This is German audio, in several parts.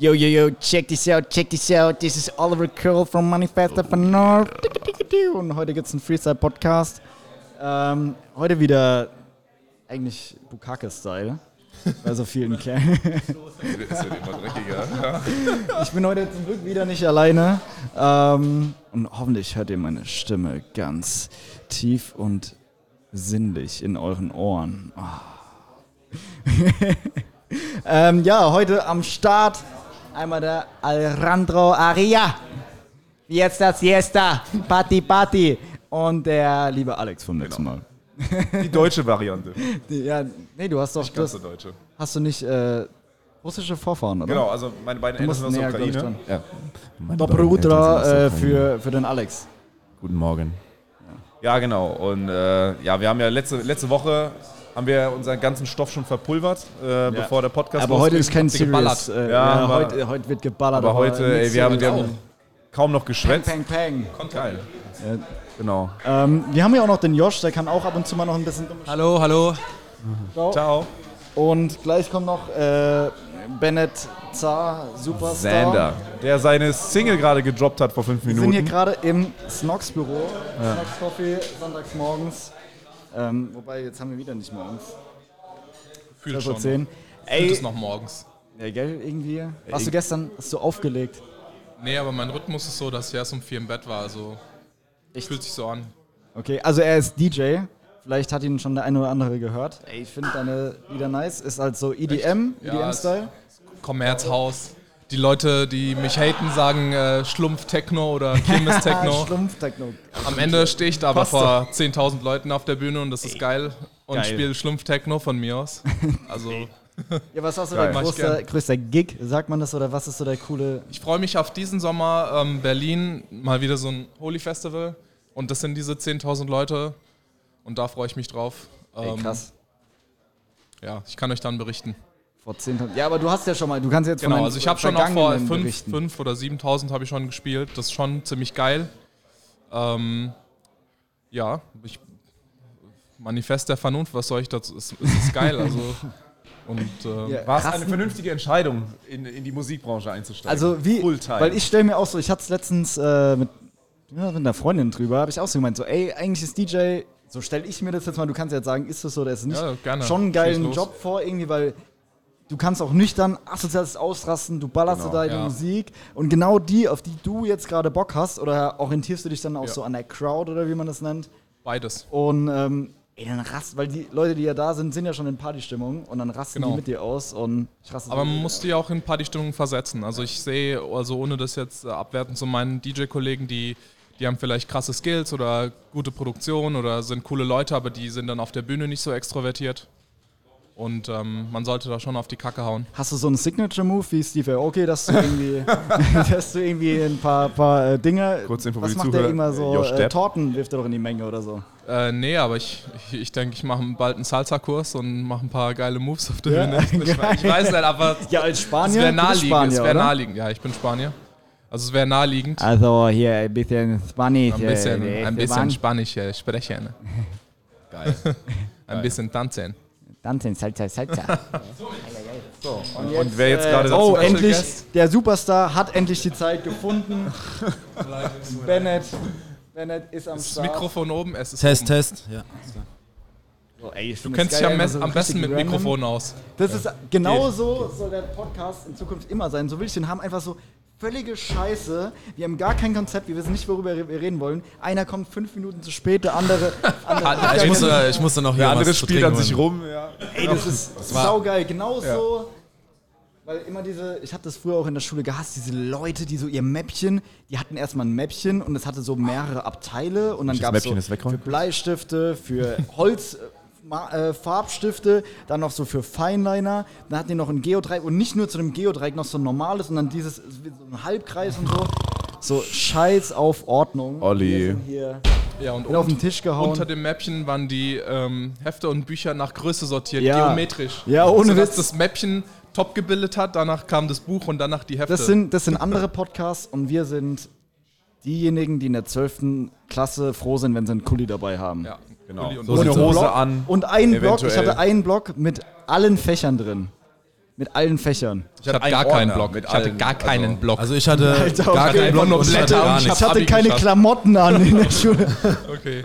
Yo, yo, yo, check this out, check this out. This is Oliver Curl from Manifest of the North. Und heute gibt es einen Freestyle-Podcast. Ähm, heute wieder eigentlich Bukake-Style. Bei so vielen Kerlen. Es wird immer dreckiger. Ich bin heute zum Glück wieder nicht alleine. Ähm, und hoffentlich hört ihr meine Stimme ganz tief und sinnlich in euren Ohren. Ah. ähm, ja, heute am Start einmal der Alejandro Aria. Jetzt das Siesta. Party, Party. Und der liebe Alex vom letzten Mal. Die deutsche Variante. Die- Ja, nee, du hast doch ganz das, deutsche. hast du nicht äh, russische Vorfahren, oder? Genau, also meine beiden Du musst Eltern sind aus der ich, Ukraine. dran. Doppel Ultra äh, für, für den Alex. Guten Morgen. Ja, genau. Und äh, ja, wir haben ja letzte, letzte Woche haben wir unseren ganzen Stoff schon verpulvert, äh, bevor der Podcast Aber heute ist kein. Serious. Äh, Ja, ja, aber- heute, heute wird geballert. Aber heute, ey, wir haben, wir haben kaum noch geschwätzt. Peng, peng. Geil. Genau. Ähm, wir haben ja auch noch den Josh, der kann auch ab und zu mal noch ein bisschen Hallo, hallo. Ciao. Und gleich kommt noch äh, Bennett Zar, Superstar. Sander, der seine Single gerade gedroppt hat vor fünf Wir sind hier Minuten. gerade im Snox Büro. Snox Coffee, sonntags morgens. Ähm, wobei, jetzt haben wir wieder nicht morgens. Fühl 12.10 schon. Uhr. Fühlt Ey, es noch morgens. ja, gell, irgendwie. Hast du gestern hast du aufgelegt? Nee, aber mein Rhythmus ist so, dass ich erst um vier im Bett war. Also Echt? fühlt sich so an. Okay, also er ist DJ. Vielleicht hat ihn schon der eine oder andere gehört. Ey, ich finde deine Lieder nice. Ist halt so EDM, Ja, EDM-Style. Kommerzhaus. Die Leute, die mich haten, sagen äh, Schlumpf-Techno oder Kirmes-Techno. Schlumpf-Techno. Am Ende stehe ich da aber vor 10.000 Leuten auf der Bühne und das ist geil. Und spiele Schlumpf-Techno von mir aus. Also Ja, was hast du Geil. dein größter, größter Gig? Sagt man das oder was ist so der coole? ich freue mich auf diesen Sommer ähm, Berlin, mal wieder so ein Holy Festival. Und das sind diese 10.000 Leute. Und da freue ich mich drauf. Ey, Ähm, krass. Ja, ich kann euch dann berichten. Vor 10.000. Ja, aber du hast ja schon mal, du kannst jetzt von Genau, deinen also ich habe schon auch vor Vergangenen 5 berichten. fünf oder 7.000 habe ich schon gespielt. Das ist schon ziemlich geil. Ähm, ja, ich, Manifest der Vernunft, was soll ich dazu? Es, es ist geil, also und ähm, Ja, War es eine vernünftige Entscheidung, in, in die Musikbranche einzusteigen? Also wie, Fulltime. weil ich stelle mir auch so, ich hatte es letztens äh, mit, ja, mit einer Freundin drüber, habe ich auch so gemeint, so ey, eigentlich ist DJ, so stelle ich mir das jetzt mal, du kannst ja jetzt sagen, ist das so oder ist es nicht, Ja, gerne. schon einen geilen. Job vor, irgendwie, weil du kannst auch nüchtern asoziales ausrasten, du ballerst Genau, so deine ja. Musik und genau die, auf die du jetzt gerade Bock hast, oder orientierst du dich dann auch Ja. so an der Crowd oder wie man das nennt, beides. und ähm, ey, dann rast, weil die Leute, die ja da sind, sind ja schon in Partystimmung und dann rasten Genau. die mit dir aus und ich raste Aber man muss die auch in Partystimmung versetzen. Also ich sehe, also ohne das jetzt äh, abwertend zu meinen DJ-Kollegen, die, die haben vielleicht krasse Skills oder gute Produktion oder sind coole Leute, aber die sind dann auf der Bühne nicht so extrovertiert. Und ähm, man sollte da schon auf die Kacke hauen. Hast du so einen Signature-Move wie Steve Aoki, dass du irgendwie, dass du irgendwie ein paar, paar äh, Dinge. Kurze Info was macht Zuhörer. der immer so? Äh. Torten wirft er doch in die Menge oder so. Äh, nee, aber ich denke, ich, ich, denk, ich mache bald einen Salsa-Kurs und mache ein paar geile Moves auf der Ja, Bühne. Ich, ich weiß nicht, aber Ja, als es Spanier. wäre naheliegend. Es wäre oder? naheliegend. Ja, ich bin Spanier. Also es wäre naheliegend. Also hier ein bisschen Spanisch. Ein bisschen, ein bisschen Spanisch äh, sprechen. Geil. Ein bisschen tanzen. Tanzen, Salsa, Salsa. Und wer jetzt gerade dazu oh, endlich, der Superstar hat endlich die Zeit gefunden. Bennett. Bennett ist am Das Start. Mikrofon oben, es ist Test, oben. Test. Ja. Oh, ey, Du kennst das dich am, so am besten mit random. Mikrofon aus. Das ist genau so soll der Podcast in Zukunft immer sein. So will ich den haben. Einfach so völlige Scheiße. Wir haben gar kein Konzept. Wir wissen nicht, worüber wir reden wollen. Einer kommt fünf Minuten zu spät, der andere. andere Ich musste, ich musste noch hier Der andere was spielt an sich rum. Ja. Ey, das ist war- saugeil. Genau so. Weil immer diese, ich habe das früher auch in der Schule gehasst, diese Leute, die so ihr Mäppchen, die hatten erstmal ein Mäppchen und es hatte so mehrere Abteile und dann gab es so Mäppchen ist für? Bleistifte, für Holz. Ma- Äh, Farbstifte, dann noch so für Feinliner, dann hatten die noch ein Geodreieck und nicht nur zu dem Geodreieck noch so ein normales, sondern dieses so ein Halbkreis und so. So Scheiß auf Ordnung. Olli. Hier Ja, und auf den Tisch gehauen. unter dem Mäppchen waren die ähm, Hefte und Bücher nach Größe sortiert, Ja. geometrisch. Ja, ohne Sodass Witz. das Mäppchen top gebildet hat, danach kam das Buch und danach die Hefte. Das sind, das sind andere Podcasts und wir sind diejenigen, die in der 12. Klasse froh sind, wenn sie einen Kuli dabei haben. ja, Genau. So Und Hose Block- an. Und einen Block, ich eventuell. hatte einen Block mit allen Fächern drin. mit allen Fächern. Ich hatte einen gar keinen Block. Ich hatte gar keinen also- Block. Also ich hatte Alter, gar okay. keinen Block Nur und ich hatte Blätter und ich. Ich hatte keine geschafft. Klamotten an in der Schule. okay.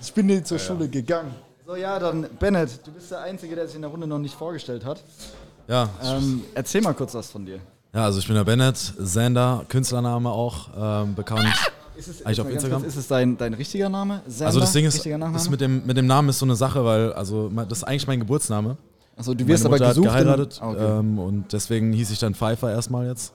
Ich bin nie zur Schule gegangen. So, ja, dann Bennett, du bist der Einzige, der sich in der Runde noch nicht vorgestellt hat. Ja. Ähm, erzähl mal kurz was von dir. ja, also ich bin der Bennett, Sander, Künstlername auch, ähm, bekannt. Ist es, Eigentlich jetzt auf Instagram? Kurz, ist es dein, dein richtiger Name? Sander? Also das Ding ist, ist mit, dem, mit dem Namen ist so eine Sache, weil also das ist eigentlich mein Geburtsname. Achso, du Meine wirst aber Mutter gesucht. hat geheiratet in- Ah, okay. ähm, und deswegen hieß ich dann Pfeiffer erstmal jetzt.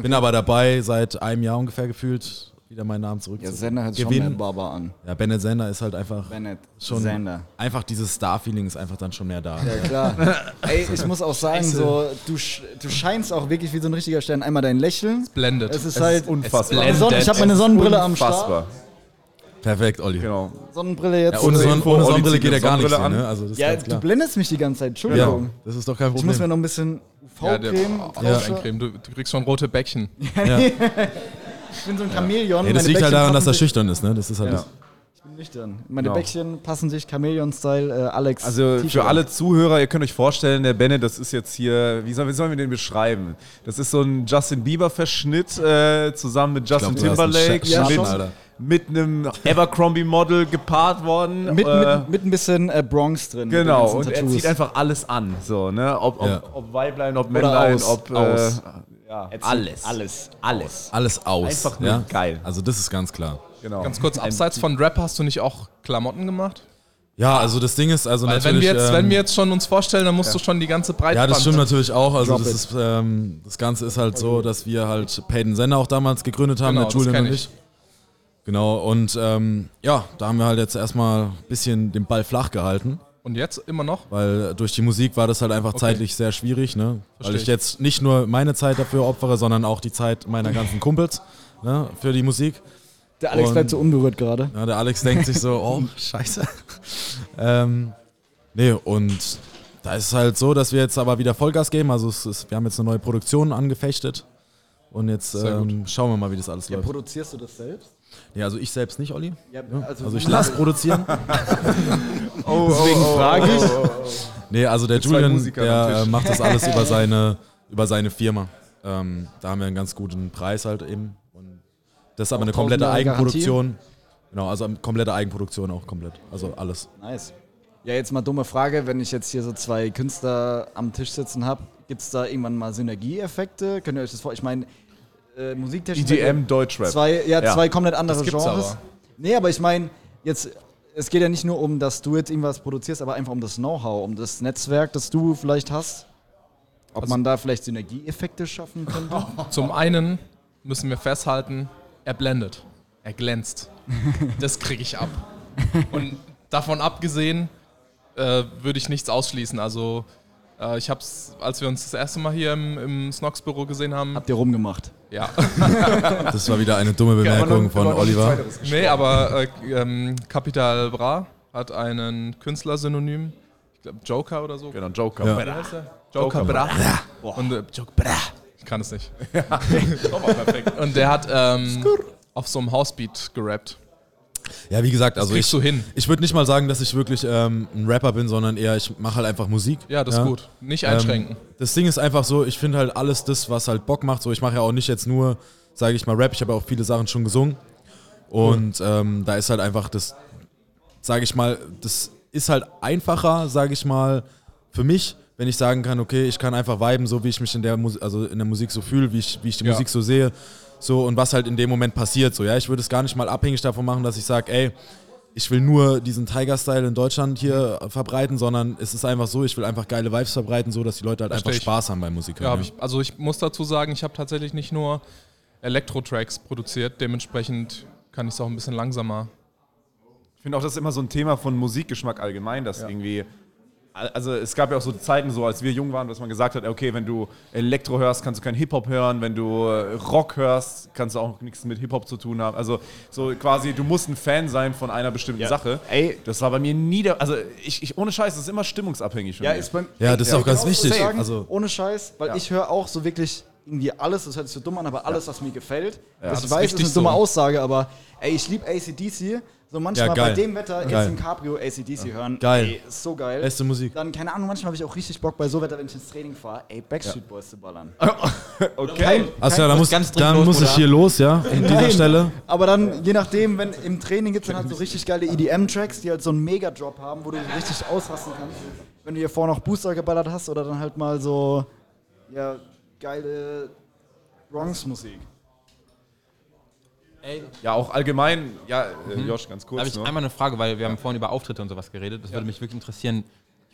Bin aber dabei, seit einem Jahr ungefähr gefühlt, wieder meinen Namen zurück ja, hört sich schon mehr Barber an. Ja, Bennett Sander ist halt einfach Bennett. schon Sander. einfach dieses Star-Feeling ist einfach dann schon mehr da. Ja, klar. Ey, ich muss auch sagen, so, du, du scheinst auch wirklich wie so ein richtiger Stern. Einmal dein Lächeln. Blendet. Es ist halt. unfassbar. Meine Sonne, ich habe meine Sonnenbrille am Start. Unfassbar. Perfekt, Olli. Genau. Sonnenbrille jetzt. Ja, ohne, äh, Sonn Info, ohne Sonnenbrille geht ja gar nichts. An. ne? Also das ist ja, du blendest mich die ganze Zeit. Ja, Entschuldigung. das ist doch kein Ich muss mir Problem. noch ein bisschen ja, der UV-Creme Augeneincreme. Du, du kriegst schon rote Bäckchen. Ja. Ich bin so ein Chamäleon. Ja, das Meine liegt halt daran, dass er schüchtern ist, ne? Das ist halt Ja. das. Ich bin nüchtern. Meine Genau. Bäckchen passen sich Chamäleon-Style. Äh, Alex. Also für alle Zuhörer, ihr könnt euch vorstellen, der Bennett, das ist jetzt hier, wie sollen, wie sollen wir den beschreiben? Das ist so ein Justin Bieber-Verschnitt äh, zusammen mit Justin glaub, Timberlake, Ja, mit. Alter. mit einem Abercrombie-Model gepaart worden. Mit, äh, mit, mit ein bisschen äh, Bronx drin. Genau, und er zieht einfach alles an, so, ne? Ob, ob, Ja. ob Weiblein, ob Männlein, aus. ob. Äh, Aus. Ja, alles. Alles. Alles. Alles aus. Einfach nur ja? geil. Also das ist ganz klar. Genau. Ganz kurz, abseits von Rap hast du nicht auch Klamotten gemacht? Ja, also das Ding ist, also Weil natürlich. wenn wir, jetzt, ähm, wenn wir jetzt schon uns vorstellen, dann musst du schon die ganze Breitband... ja, das stimmt natürlich auch. Also das, ist, ähm, das Ganze ist halt so, dass wir halt Payton Sender auch damals gegründet haben, Genau, der Julian und ich. ich. Genau, und ähm, ja, da haben wir halt jetzt erstmal ein bisschen den Ball flach gehalten, Und jetzt immer noch? weil durch die Musik war das halt einfach zeitlich sehr schwierig, ne? Weil Versteh ich ich. jetzt nicht nur meine Zeit dafür opfere, sondern auch die Zeit meiner ganzen Kumpels ne, für die Musik. Der Alex Und- bleibt so unberührt gerade. Ja, der Alex denkt sich so, oh, scheiße. ähm, nee, und da ist es halt so, dass wir jetzt aber wieder Vollgas geben. Also es ist, wir haben jetzt eine neue Produktion angefechtet. Und jetzt ähm, schauen wir mal, wie das alles Ja, läuft. produzierst du das selbst? Ja, also ich selbst nicht, Olli. Ja, Also ich lasse produzieren. Oh, Deswegen frage ich. Nee, also der Julian, der äh, macht das alles über seine, über seine Firma. Ähm, da haben wir einen ganz guten Preis halt eben. Und das ist aber eine 1000 komplette Eigenproduktion. Genau, also eine komplette Eigenproduktion auch komplett. Also alles. Nice. Ja, jetzt mal dumme Frage, wenn ich jetzt hier so zwei Künstler am Tisch sitzen habe, gibt es da irgendwann mal Synergieeffekte? Könnt ihr euch das vor? Ich meine, äh, Musiktechnik. EDM Deutschrap. Zwei, ja, Ja. zwei komplett andere Das gibt's Genres. aber. Nee, aber ich meine, jetzt, es geht ja nicht nur um, dass du jetzt irgendwas produzierst, aber einfach um das Know-how, um das Netzwerk, das du vielleicht hast. Ob Also- man da vielleicht Synergieeffekte schaffen könnte? Zum einen müssen wir festhalten, er blendet. Er glänzt. Das kriege ich ab. Und davon abgesehen äh, würde ich nichts ausschließen. Also äh, ich habe es, als wir uns das erste Mal hier im, im Snox-Büro gesehen haben, Habt ihr rumgemacht? ja. Das war wieder eine dumme Bemerkung von Oliver. nee, aber äh, ähm, Capital Bra hat einen Künstlersynonym. Ich glaube Joker oder so. Genau, Joker. Ja. Der? Joker Bra. Und äh, Joker Bra. Ich kann es nicht. Und der hat ähm, auf so einem Housebeat gerappt. Ja, wie gesagt, also ich, ich würde nicht mal sagen, dass ich wirklich ähm, ein Rapper bin, sondern eher, ich mache halt einfach Musik. Ja, das ist gut. Nicht einschränken. Ähm, das Ding ist einfach so, ich finde halt alles das, was halt Bock macht. So, ich mache ja auch nicht jetzt nur, sage ich mal, Rap, ich habe auch viele Sachen schon gesungen. Und ähm, da ist halt einfach das, sage ich mal, das ist halt einfacher, sage ich mal, für mich, wenn ich sagen kann, okay, ich kann einfach viben, so wie ich mich in der, Mus also in der Musik so fühle, wie ich, wie ich die Ja. Musik so sehe. So, und was halt in dem Moment passiert. So, ja, ich würde es gar nicht mal abhängig davon machen, dass ich sage, ey, ich will nur diesen Tiger-Style in Deutschland hier verbreiten, sondern es ist einfach so, ich will einfach geile Vibes verbreiten, so dass die Leute halt Versteh einfach ich. Spaß haben beim Musik. Ja, hab ich, also ich muss dazu sagen, ich habe tatsächlich nicht nur Elektro-Tracks produziert, dementsprechend kann ich es auch ein bisschen langsamer. Ich finde auch, das ist immer so ein Thema von Musikgeschmack allgemein, dass irgendwie. Also es gab ja auch so Zeiten, so als wir jung waren, dass man gesagt hat, okay, wenn du Elektro hörst, kannst du kein Hip-Hop hören, wenn du äh, Rock hörst, kannst du auch nichts mit Hip-Hop zu tun haben. Also so quasi, du musst ein Fan sein von einer bestimmten Sache. Ey. Das war bei mir nie der, also ich, ich ohne Scheiß, das ist immer stimmungsabhängig Ja, ist beim Ja, das ist auch ganz so wichtig. Sagen, Also- ohne Scheiß, weil ich höre auch so wirklich irgendwie alles, das hört sich so dumm an, aber alles, was mir gefällt. das das ich ist weiß, ist richtig eine dumme so. Aussage, aber ey, ich liebe ACDC. So manchmal Ja, bei dem Wetter Geil. jetzt im Cabrio ACDC hören. Geil. Ey, ist so geil. Beste Musik. Dann, keine Ahnung, manchmal habe ich auch richtig Bock bei so Wetter, wenn ich ins Training fahre, ey, Backstreet Boys zu ballern. Okay. Also ja, da muss ganz dann los, muss ich hier los, ja, an dieser Stelle. Aber dann, je nachdem, wenn im Training gibt es dann halt so richtig geile EDM-Tracks, die halt so einen Mega-Drop haben, wo du richtig ausrasten kannst. Wenn du hier vorher noch Booster geballert hast oder dann halt mal so, ja, geile Bronx-Musik. Ja, auch allgemein, ja, äh, Josh, ganz Da kurz. habe ich ne? einmal eine Frage, weil wir haben vorhin über Auftritte und sowas geredet. Das würde mich wirklich interessieren.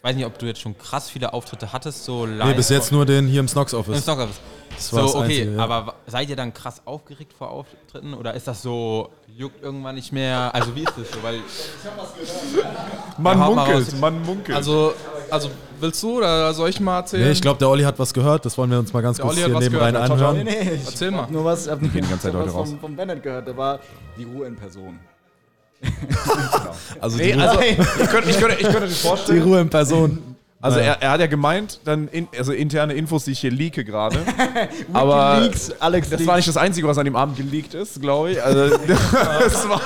Ich weiß nicht, ob du jetzt schon krass viele Auftritte hattest, so live. Nee, bis jetzt nur den hier im Snox Im Office. Stock Office. Das war So, das okay, Einzige, ja. aber seid ihr dann krass aufgeregt vor Auftritten oder ist das so, juckt irgendwann nicht mehr? Also wie ist das so? Weil Man Ja, hau mal munkelt, raus. man munkelt. Also, also willst du oder soll ich mal erzählen? Nee, ich glaube, der Olli hat was gehört. Das wollen wir uns mal ganz Der kurz Olli hier was gehört. anhören. Nee, ich Erzähl mal. hab nur was, ich hab die ganze Zeit was vom, vom Bennett gehört, da war die Ruhe in Person. Also nee, die, Ruhe, also, ich könnte, ich könnte, ich könnte dir die vorstellen. Ruhe in Person. Also Naja. er, er hat ja gemeint, dann in, also interne Infos, die ich hier leake gerade. aber Leaks, Alex das war nicht das Einzige, was an dem Abend geleakt ist, glaube ich. Also es war,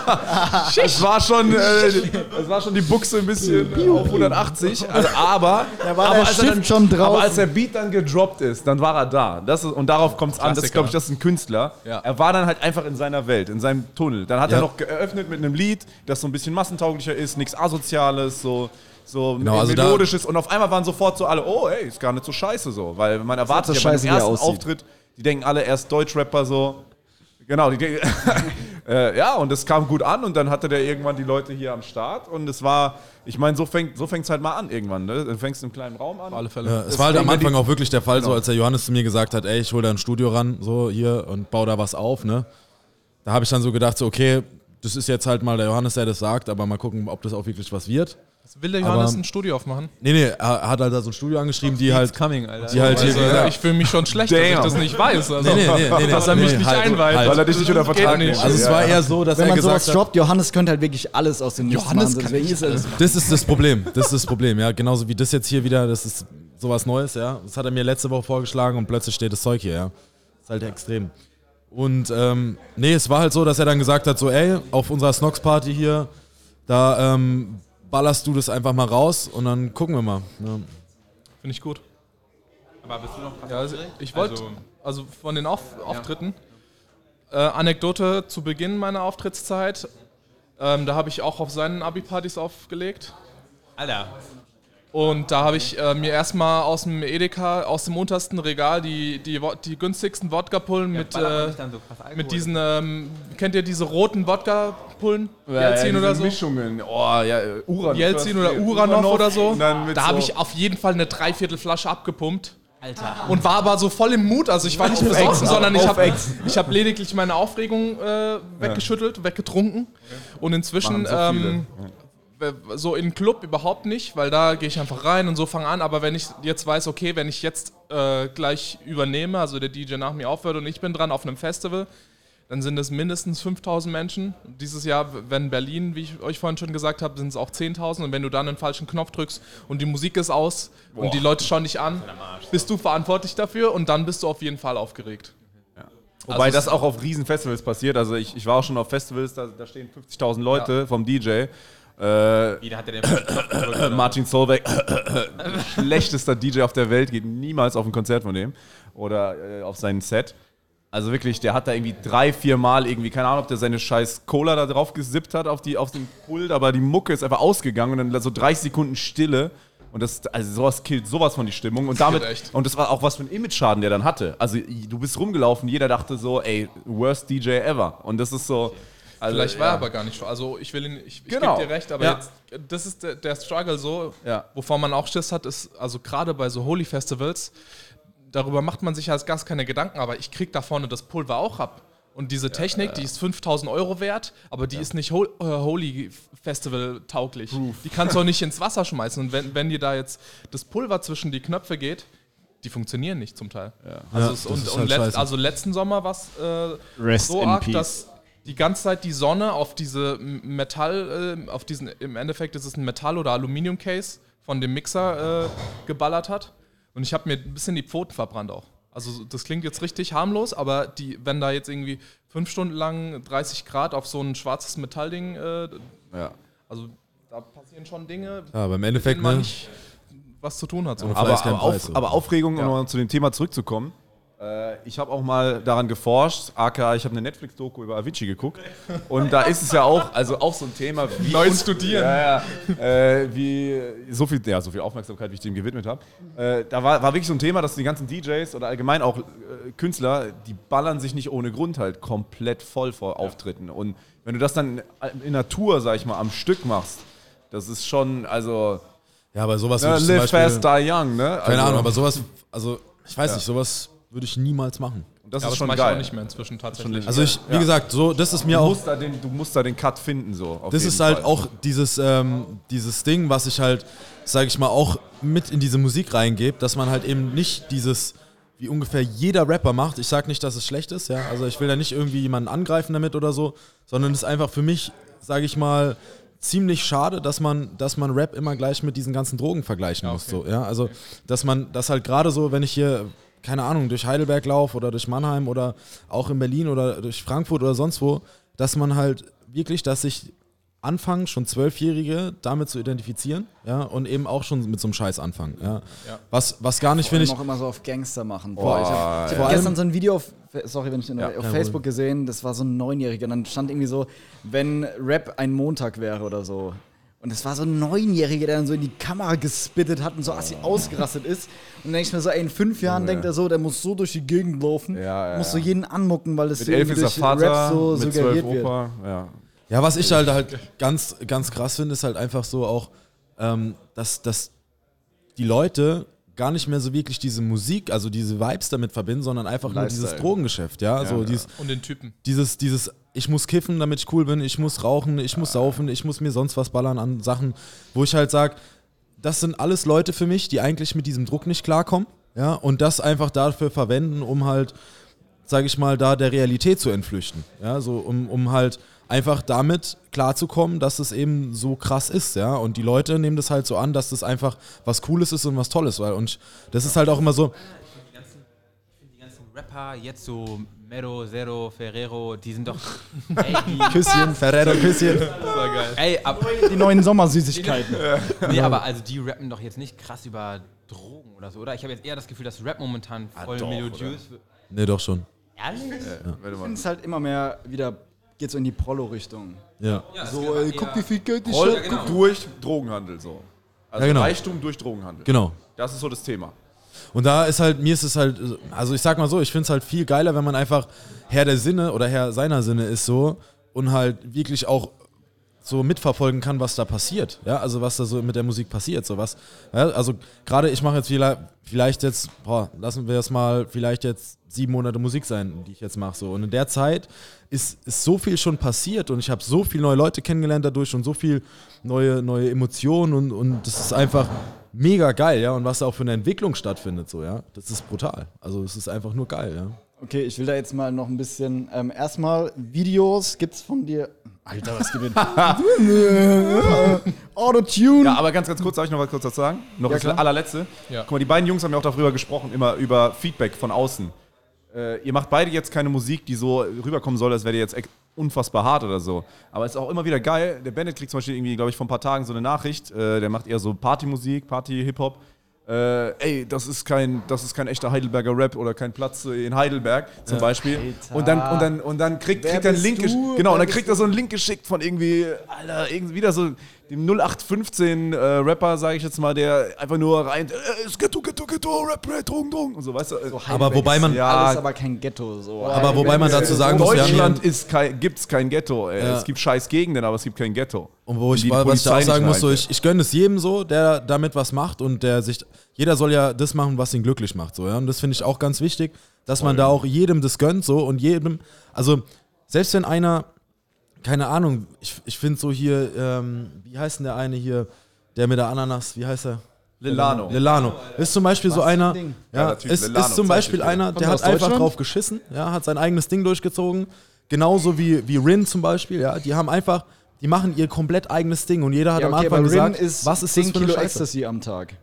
es war schon, äh, es war schon die Buchse ein bisschen auf 180. Also, aber, aber als draußen. Aber als der Beat dann gedroppt ist, dann war er da. Das ist, und darauf kommt es an. Das glaube ich, das ist ein Künstler. Ja. Er war dann halt einfach in seiner Welt, in seinem Tunnel. Dann hat Ja. er noch geöffnet mit einem Lied, das so ein bisschen massentauglicher ist, nichts Asoziales, so. So Genau, also melodisches und auf einmal waren sofort so alle, oh ey, ist gar nicht so scheiße so, weil man erwartet so ja scheiße, er ersten aussieht. Auftritt, die denken alle erst Deutschrapper so, genau, die denken, äh, ja und das kam gut an und dann hatte der irgendwann die Leute hier am Start und es war, ich meine, so fängt so fängt's halt mal an irgendwann, ne? Dann fängst du im kleinen Raum an. Auf alle Fälle. Ja, es war halt am Anfang auch wirklich der Fall, so Genau. als der Johannes zu mir gesagt hat, ey, ich hol da ein Studio ran, so hier und baue da was auf, ne? Da habe ich dann so gedacht, so, okay, das ist jetzt halt mal der Johannes, der das sagt, aber mal gucken, ob das auch wirklich was wird. Will der Johannes Aber- ein Studio aufmachen? Nee, nee, er hat halt da so ein Studio angeschrieben, die halt, coming, Alter. die halt hier, Also, ich fühle mich schon schlecht, dass ich das nicht weiß. Also, Nee, nee, nee, nee, nee. dass er mich Nee, nicht halt, einweiht. halt. Weil er dich nicht unter Das Vertrag nicht. nimmt. also es war eher so, dass Wenn er man gesagt sowas hat, droppt, Johannes könnte halt wirklich alles aus dem Nichts Johannes machen. kann Deswegen ist es- Das ist das Problem. Das ist das Problem, ja. Genauso wie das jetzt hier wieder, das ist sowas Neues, ja. Das hat er mir letzte Woche vorgeschlagen und plötzlich steht das Zeug hier, ja. ist halt extrem. Und ähm, nee, es war halt so, dass er dann gesagt hat, so, ey, auf unserer Snox-Party hier, da ähm, ballerst du das einfach mal raus und dann gucken wir mal. Ja. Finde ich gut. Aber bist du noch Ja, also ich wollte, Also, also, von den Auf Auftritten, äh, Anekdote zu Beginn meiner Auftrittszeit, ähm, da habe ich auch auf seinen Abi-Partys aufgelegt. Alter, Und da habe ich äh, mir erstmal aus dem Edeka, aus dem untersten Regal, die, die, die günstigsten Wodka-Pullen mit, ballert man äh, so mit diesen, ähm, kennt ihr diese roten Wodka-Pullen? Ja, Jelzin ja, oder so? Mischungen. Oh, ja, äh, Uranov. Jelzin oder Uranov oder so. Mit Da habe so- ich auf jeden Fall eine Dreiviertelflasche abgepumpt. Alter. Und war aber so voll im Mut, also ich war nicht besoffen, sondern ich auf habe Ex. ich hab lediglich meine Aufregung äh, weggeschüttelt, weggetrunken. Und inzwischen so viele. ähm, so in den Club überhaupt nicht, weil da gehe ich einfach rein und so fange an. Aber wenn ich jetzt weiß, okay, wenn ich jetzt äh, gleich übernehme, also der DJ nach mir aufhört und ich bin dran auf einem Festival, dann sind es mindestens 5000 Menschen. Dieses Jahr, wenn Berlin, wie ich euch vorhin schon gesagt habe, sind es auch 10.000. Und wenn du dann einen falschen Knopf drückst und die Musik ist aus und die Leute schauen dich an, bist du verantwortlich dafür und dann bist du auf jeden Fall aufgeregt. Wobei Also das auch auf Riesen-Festivals passiert. Also ich, ich war auch schon auf Festivals, da, da stehen 50.000 Leute vom DJ. Äh, Wieder hat er den. Martin Solveig, schlechtester DJ auf der Welt, geht niemals auf ein Konzert von dem oder äh, auf sein Set. Also wirklich, der hat da irgendwie drei, vier Mal irgendwie, keine Ahnung, ob der seine scheiß Cola da drauf gesippt hat auf, die, auf den Pult, aber die Mucke ist einfach ausgegangen und dann so 30 Sekunden Stille. Und das, also sowas killt sowas von die Stimmung. Und damit, und das war auch was für ein Image-Schaden, der dann hatte. Also du bist rumgelaufen, jeder dachte so, ey, worst DJ ever. Und das ist so. Also, Vielleicht war ja. er aber gar nicht. Also ich will ihn, ich, ich Genau. gebe dir recht, aber Ja. jetzt, das ist der, der Struggle so, Ja. wovon man auch Schiss hat, ist, also gerade bei so Holy Festivals, darüber macht man sich als Gast keine Gedanken, aber ich krieg da vorne das Pulver auch ab. Und diese Technik, die ist 5000 Euro wert, aber die ist nicht Hol äh, Holy Festival tauglich. Die kannst du auch nicht ins Wasser schmeißen. Und wenn, wenn dir da jetzt das Pulver zwischen die Knöpfe geht, die funktionieren nicht zum Teil. Also, Ja, und, und halt letzt, scheiße. also letzten Sommer war es äh, Rest so in arg, peace. dass die ganze Zeit die Sonne auf diese Metall, äh, auf diesen, im Endeffekt ist es ein Metall- oder Aluminium-Case von dem Mixer äh, geballert hat. Und ich habe mir ein bisschen die Pfoten verbrannt auch. Also das klingt jetzt richtig harmlos, aber die, wenn da jetzt irgendwie fünf Stunden lang 30 Grad auf so ein schwarzes Metallding, äh, Ja. also da passieren schon Dinge, Ja, aber im Endeffekt, man ne? nicht was zu tun hat. So. Aber Aber, auf, aber Aufregung, um noch zu dem Thema zurückzukommen. Äh, ich habe auch mal daran geforscht, aka ich habe eine Netflix-Doku über Avicii geguckt. Und da ist es ja auch, also auch so ein Thema, wie Neu studieren. Ja, ja, äh, wie so viel, ja, so viel Aufmerksamkeit, wie ich dem gewidmet habe. Äh, da war, war wirklich so ein Thema, dass die ganzen DJs oder allgemein auch äh, Künstler, die ballern sich nicht ohne Grund halt komplett voll vor Auftritten. Und wenn du das dann in Natur, sag ich mal, am Stück machst, das ist schon, also Ja, aber sowas ne, live Beispiel, fast, die young, ne? Keine also, Ahnung, aber sowas, also ich weiß nicht, sowas würde ich niemals machen. das Ja, ist das schon ich geil. auch nicht mehr inzwischen tatsächlich. Also ich, wie Ja. gesagt, so, das ist mir Du auch, musst, da den, du musst da den Cut finden, so. auf das ist halt Fall. auch dieses, ähm, dieses Ding, was ich halt, sage ich mal, auch mit in diese Musik reingebe, dass man halt eben nicht dieses, wie ungefähr jeder Rapper macht. Ich sage nicht, dass es schlecht ist, ja. Also ich will da nicht irgendwie jemanden angreifen damit oder so, sondern es ist einfach für mich, sage ich mal, ziemlich schade, dass man, dass man Rap immer gleich mit diesen ganzen Drogen vergleichen muss. So, ja? Also, dass man, das halt gerade so, wenn ich hier, keine Ahnung, durch Heidelberg laufe oder durch Mannheim oder auch in Berlin oder durch Frankfurt oder sonst wo, dass man halt wirklich, dass sich anfangen, schon Zwölfjährige damit zu identifizieren, ja, und eben auch schon mit so einem Scheiß anfangen, ja. Was, was gar nicht, finde ich, auch immer so auf Gangster machen. Boah, ich habe ja. hab gestern so ein Video auf, sorry, wenn ich Ja, auf Facebook gesehen, das war so ein Neunjähriger. Und dann stand irgendwie so, wenn Rap ein Montag wäre oder so. Und es war so ein Neunjähriger, der dann so in die Kamera gespittet hat und so assi ausgerastet ist. Und dann denke ich mir so, ey, in fünf Jahren denkt er so, der muss so durch die Gegend laufen, Ja, ja, muss so ja. jeden anmucken, weil das Mit so elf ist er durch Vater, Rap so mit zwölf suggeriert wird. Opa. Ja. Ja, was ich halt halt ganz, ganz krass finde, ist halt einfach so auch, ähm, dass, dass die Leute gar nicht mehr so wirklich diese Musik, also diese Vibes damit verbinden, sondern einfach nur dieses Lifestyle. Drogengeschäft, ja. so ja. Dieses, Und den Typen. dieses, dieses, ich muss kiffen, damit ich cool bin, ich muss rauchen, ich muss saufen, ich muss mir sonst was ballern an Sachen, wo ich halt sage, das sind alles Leute für mich, die eigentlich mit diesem Druck nicht klarkommen, ja, und das einfach dafür verwenden, um halt, sage ich mal, da der Realität zu entflüchten, ja, so um, um halt einfach damit klarzukommen, dass es eben so krass ist, ja, und die Leute nehmen das halt so an, dass das einfach was Cooles ist und was Tolles, weil und das ist halt auch immer so, Die ganzen, ich finde die ganzen Rapper, jetzt so Mero, Zero, Ferrero, die sind doch. ey, die, Küsschen, Ferrero, Küsschen. Das war geil. ey, ab, Die neuen Sommersüßigkeiten. nee, aber also die rappen doch jetzt nicht krass über Drogen oder so, oder? Ich habe jetzt eher das Gefühl, dass Rap momentan voll doch, melodiös wird. Nee, doch schon. Ehrlich? Warte mal. Es ist halt immer mehr wieder, geht so in die Prollo-Richtung. Ja. Ja, So, es ey, aber guck, eher- wie viel Geld ich Roll hab. genau. durch Drogenhandel so. Also Ja, genau. Reichtum durch Drogenhandel. Genau. Das ist so das Thema. Und da ist halt, mir ist es halt, also ich sag mal so, ich finde es halt viel geiler, wenn man einfach Herr der Sinne oder Herr seiner Sinne ist so und halt wirklich auch so mitverfolgen kann, was da passiert. Ja, also was da so mit der Musik passiert. So was. Ja, also gerade ich mache jetzt vielleicht, vielleicht jetzt, boah, lassen wir es mal vielleicht jetzt sieben Monate Musik sein, die ich jetzt mache. So. Und in der Zeit ist, ist so viel schon passiert und ich habe so viele neue Leute kennengelernt dadurch und so viel neue, neue Emotionen und, und das ist einfach mega geil, ja. Und was da auch für eine Entwicklung stattfindet, so, ja. Das ist brutal. Also es ist einfach nur geil, ja. Okay, ich will da jetzt mal noch ein bisschen. Ähm, erstmal, Videos gibt's von dir. Alter, was gibt Autotune. Ja, aber ganz, ganz kurz, darf ich noch was kurz dazu sagen? Noch Ja, das klar. allerletzte. Ja. Guck mal, die beiden Jungs haben ja auch darüber gesprochen, immer über Feedback von außen. Äh, ihr macht beide jetzt keine Musik, die so rüberkommen soll, als wäre ihr jetzt unfassbar hart oder so. Aber es ist auch immer wieder geil. Der Bennett kriegt zum Beispiel irgendwie, glaube ich, vor ein paar Tagen so eine Nachricht. Äh, der macht eher so Partymusik, Party-Hip-Hop. Äh, ey, das ist, kein, das ist kein echter Heidelberger Rap oder kein Platz in Heidelberg zum Beispiel. Alter. Und dann, und dann, und dann kriegt, Wer kriegt er einen Link, du? genau, und dann kriegt er so einen Link geschickt von irgendwie, Alter, irgendwie wieder so dem 0815 äh, Rapper, sage ich jetzt mal, der einfach nur rein, äh, ist Ghetto, Ghetto, Ghetto, Rap, Rap, Drogen, Drogen und so, weißt du. Äh, Aber wobei man, Ja, Alles aber kein Ghetto. So. Aber wobei man dazu sagen muss, Deutschland hier- ist kein, gibt's kein Ghetto. Ey. Ja. Es gibt scheiß Gegenden, aber es gibt kein Ghetto. Und wo ich, was ich da auch sagen muss, so, ich, ich gönne es jedem so, der damit was macht und der sich, jeder soll ja das machen, was ihn glücklich macht, so, ja. Und das finde ich auch ganz wichtig, dass man da auch jedem das gönnt, so, und jedem, also, selbst wenn einer, keine Ahnung, ich, ich finde so hier, ähm, wie heißt denn der eine hier, der mit der Ananas, wie heißt er? Lilano. Lilano. Ist zum Beispiel so für ein einer? Ja, ist, Lilano, ist zum Beispiel einer, der hat einfach drauf geschissen, ja, hat sein eigenes Ding durchgezogen. Genauso wie, wie Rin zum Beispiel, ja. Die haben einfach, die machen ihr komplett eigenes Ding und jeder hat Ja, am okay, Anfang aber Rin gesagt, ist was ist 10 das für eine Kilo Scheiße? Ecstasy am Tag.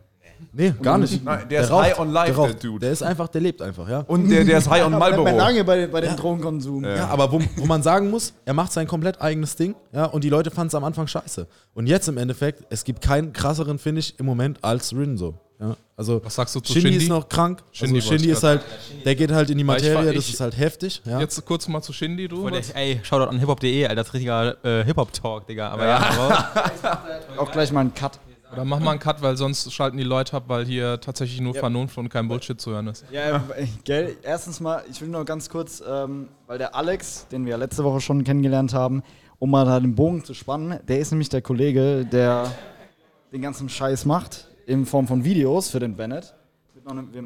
Nee, gar nicht. Nein, der ist high on life, der, der Dude. Der ist einfach, der lebt einfach, ja. Und der, der ist high on Bleibt Marlboro. lange bei, bei dem Drogenkonsum. Ja, aber wo, wo man sagen muss, er macht sein komplett eigenes Ding, ja, und die Leute fanden es am Anfang scheiße. Und jetzt im Endeffekt, es gibt keinen krasseren Finish im Moment als Rin so. Ja. Also Was sagst du zu Shindy? Shindy? ist noch krank. Shindy also Shindy ich ist halt, der geht halt in die ich Materie, das ich- ist halt heftig. Ja. Jetzt kurz mal zu Shindy, du. Der, ey, Shoutout an hiphop.de, Alter, das ist richtiger äh, Hip-Hop-Talk, Digga. Aber ja, aber Auch gleich mal einen Cut. Oder mach mal einen Cut, weil sonst schalten die Leute ab, weil hier tatsächlich nur Vernunft und kein Bullshit zu hören ist. Ja, gell, erstens mal, ich will nur ganz kurz, ähm, weil der Alex, den wir ja letzte Woche schon kennengelernt haben, um mal da den Bogen zu spannen, der ist nämlich der Kollege, der den ganzen Scheiß macht, in Form von Videos für den Bennett.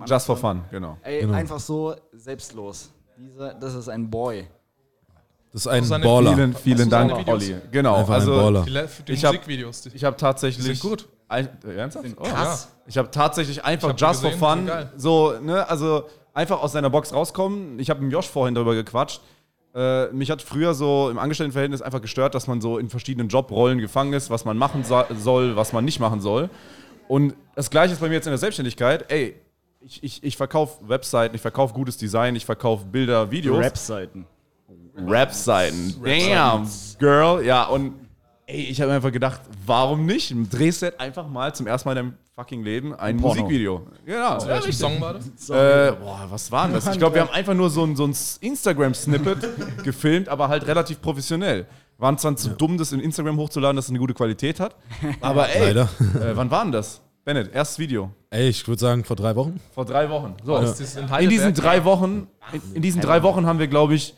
Just for fun, genau. Ey, Genau. einfach so selbstlos. Dieser, das ist ein Boy. Das ist ein seine Baller. Vielen, vielen Dank? Olli. Genau, Einfach ein also Baller. Die, die Ich hab- Musikvideos. Die ich habe tatsächlich... Sind gut. Ein, äh, ernsthaft? Oh, Krass. Ich habe tatsächlich einfach hab just gesehen, for fun, so, ne, also einfach aus seiner Box rauskommen. Ich habe mit Josh vorhin darüber gequatscht. Äh, mich hat früher so im Angestelltenverhältnis einfach gestört, dass man so in verschiedenen Jobrollen gefangen ist, was man machen so soll, was man nicht machen soll. Und das Gleiche ist bei mir jetzt in der Selbstständigkeit. Ey, ich, ich, ich verkaufe Webseiten, ich verkaufe gutes Design, ich verkaufe Bilder, Videos. Rap-Seiten. Rap-Seiten. Damn, Girl. Ja, und ey, ich habe einfach gedacht, warum nicht? Drehst du einfach mal zum ersten Mal in deinem fucking Leben ein Porno. Musikvideo. Genau. Ja, Welchen Song war das? äh, boah, was war denn das? Ich glaube, wir haben einfach nur so ein, so ein Instagram-Snippet gefilmt, aber halt relativ professionell. Waren zwar zu dumm, das in Instagram hochzuladen, dass es eine gute Qualität hat. Aber ey, Leider. Äh, wann war denn das? Bennett, erstes Video. Ey, ich würde sagen, vor drei Wochen. Vor drei Wochen. So. Das in diesen drei Wochen, in, in diesen drei Wochen haben wir, glaube ich,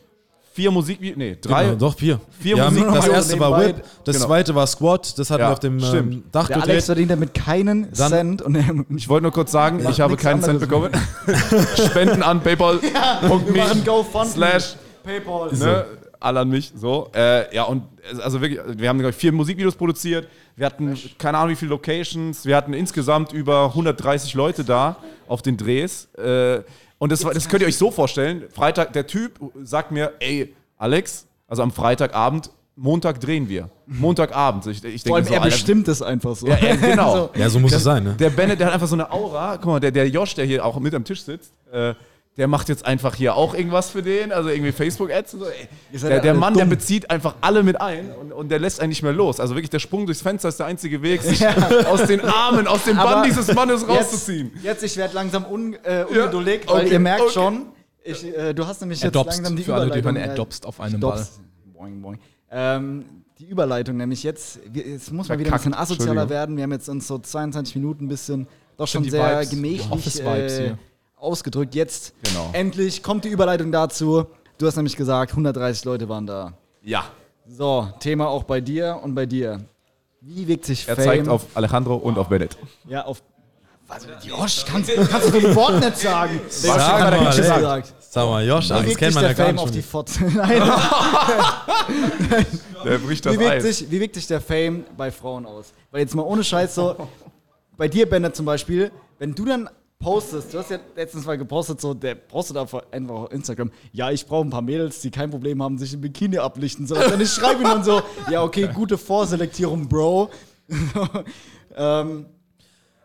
vier Musikvideos. Nee, drei. Genau, doch, vier. Vier Wir haben, Musik- das noch erste war. Whip, das Genau. zweite war Squat, das hatten Ja, wir auf dem ähm. Dach Der Alex gedreht. verdient damit keinen Dann- Cent und Ich wollte nur kurz sagen, ich habe keinen Cent bekommen. Spenden an paypal.me GoFundMe. slash Paypal. ne, alle an mich. So, äh, ja, und also wirklich, wir haben ich, vier Musikvideos produziert. Wir hatten keine Ahnung wie viele Locations. Wir hatten insgesamt über 130 Leute da auf den Drehs. Äh, und das, das könnt ihr euch so vorstellen. Freitag, der Typ sagt mir, ey, Alex, also am Freitagabend, Montag drehen wir. Montagabend. Ich, ich Vor allem, denke so, er Alter, bestimmt es einfach so. Ja, er, genau. So. Ja, so muss es sein, ne? Der Bennett, der hat einfach so eine Aura. Guck mal, der, der Josh, der hier auch mit am Tisch sitzt, äh, der macht jetzt einfach hier auch irgendwas für den, also irgendwie Facebook-Ads und so. Ey, Der, der Mann, der dumm. bezieht einfach alle mit ein und, und der lässt einen nicht mehr los. Also wirklich, der Sprung durchs Fenster ist der einzige Weg, sich aus den Armen, aus dem Bann dieses Mannes Jetzt, rauszuziehen. jetzt ich werde langsam un, äh, ungeduldig, weil okay, ihr merkt okay. schon, ich, äh, du hast nämlich Er jetzt dopst. langsam die Für alle, die Überleitung. hören, er äh, auf einem ich Ball. Boing, boing. Ähm, die Überleitung nämlich jetzt, es muss mal wieder ein bisschen asozialer werden. Wir haben jetzt uns so 22 Minuten ein bisschen doch schon sehr Vibes, gemächlich Office-Vibes äh, hier. Ausgedrückt. Jetzt Genau. endlich kommt die Überleitung dazu. Du hast nämlich gesagt, 130 Leute waren da. Ja. So, Thema auch bei dir und bei dir. Wie wirkt sich Er Fame zeigt auf Alejandro und auf Bennett. ja, auf. Was, Josh, kannst, kannst du den Wort nicht sagen? Sag Hat er nicht gesagt. Sag mal, Josh, Wie das kennt man ja der gar Fame nicht. auf die. Fotze? Nein. Der bricht das Wie wirkt, Eis. sich, wie wirkt sich der Fame bei Frauen aus? Weil jetzt mal ohne Scheiß so, bei dir, Bennett zum Beispiel, wenn du dann postest, du hast ja letztens mal gepostet, so, der postet einfach auf Instagram, ja, ich brauche ein paar Mädels, die kein Problem haben, sich im Bikini ablichten zu lassen. Ich schreibe dann so, ja, okay, gute Vorselektierung, Bro. ähm,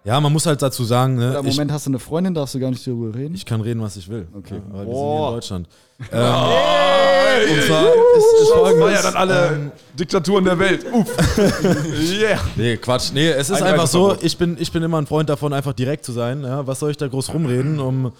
Ja, man muss halt dazu sagen, ne, Im ich, Moment hast du eine Freundin, darfst du gar nicht darüber reden. ich kann reden, was ich will. Okay. Ja, aber wir sind hier in Deutschland. Ähm, und zwar ist, ist folgendes, Feiern dann alle Diktaturen der Welt. Uff. yeah. Nee, Quatsch. Nee, es ist Ein einfach so, ich bin, ich bin immer ein Freund davon, einfach direkt zu sein. Ja? Was soll ich da groß rumreden, um,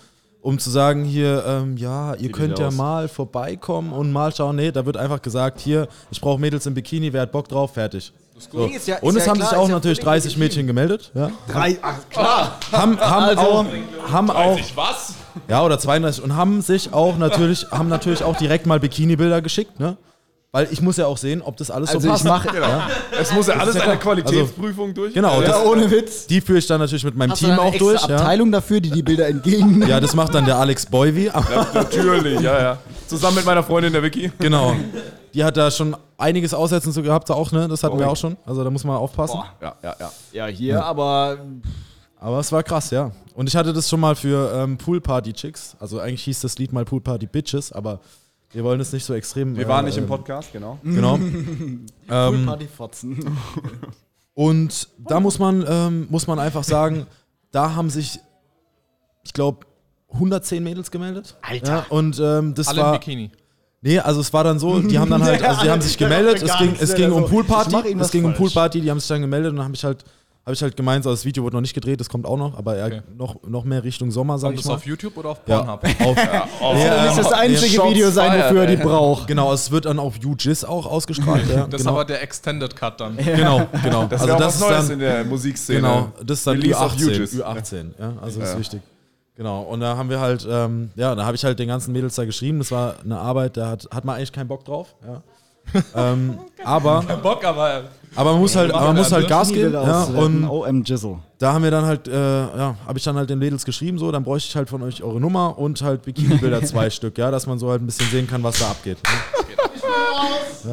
um zu sagen, hier, ähm, ja, ihr könnt ja aus. mal vorbeikommen und mal schauen. Nee, da wird einfach gesagt, hier, ich brauche Mädels im Bikini, wer hat Bock drauf, fertig. So. Ist ja- und ist es ja haben klar, sich auch ja natürlich völlig 30 legitim. Mädchen gemeldet. Ja? Drei, ach, klar. Haben, haben Also- auch, haben auch, Was? ja, oder 32 und haben sich auch natürlich, haben natürlich auch direkt mal Bikini-Bilder geschickt, ne? Weil ich muss ja auch sehen, ob das alles Also so ich passt. mache, Es muss ja alles ja eine. Qualitätsprüfung durch. Genau, ja, das, ohne Witz. die führe ich dann natürlich mit meinem Hast Team eine auch extra durch. Ja. Abteilung dafür, die die Bilder entgegennimmt? Ja, das macht dann der Alex Boyvi. Natürlich, ja, ja. Zusammen mit meiner Freundin, der Vicky. genau. Die hat da schon einiges Aussetzen zu gehabt, auch, ne? Das hatten wir auch schon. Also da muss man aufpassen. Boah. Ja, ja, ja. Ja, hier, aber Aber es war krass, ja. Und ich hatte das schon mal für ähm, Pool Party Chicks. Also eigentlich hieß das Lied mal Pool Party Bitches, aber wir wollen es nicht so extrem. Wir waren nicht im Podcast, genau. Genau. ähm, Partyfotzen. und da muss man, ähm, muss man einfach sagen, da haben sich, ich glaube, 110 Mädels gemeldet. Alter. Ja, und ähm, das Alle im war. Bikini. Nee, also es war dann so, die haben dann halt, also die haben sich gemeldet, es ging, es ging um Poolparty, es ging um. Poolparty, die haben sich dann gemeldet und dann habe ich halt, habe ich halt gemeint, so das Video wurde noch nicht gedreht, das kommt auch noch, aber eher Okay. noch, noch mehr Richtung Sommer, sag Kommt ich das mal. auf YouTube oder auf ja, Pornhub? auf, Das ist das einzige Shots Video sein, wofür er die braucht. Genau, es wird dann auf UGIS auch ausgestrahlt. Ja, Das ist genau, aber der Extended Cut dann. genau, genau. Das also das was Neues ist in dann, der Musikszene. genau, das ist dann Release auf Ü18, UGIS. Ü18, ja, also das ist wichtig. Genau, und da haben wir halt, ähm, ja, da habe ich halt den ganzen Mädels da geschrieben, das war eine Arbeit, da hat, hat man eigentlich keinen Bock drauf, ja. ähm, aber, Bock, aber aber man muss halt, aber man muss halt Gas geben, ja, ausretten. und OM Jizzle. da haben wir dann halt, äh, ja, habe ich dann halt den Mädels geschrieben, so, dann bräuchte ich halt von euch eure Nummer und halt Bikini-Bilder zwei Stück, ja, dass man so halt ein bisschen sehen kann, was da abgeht. Ne?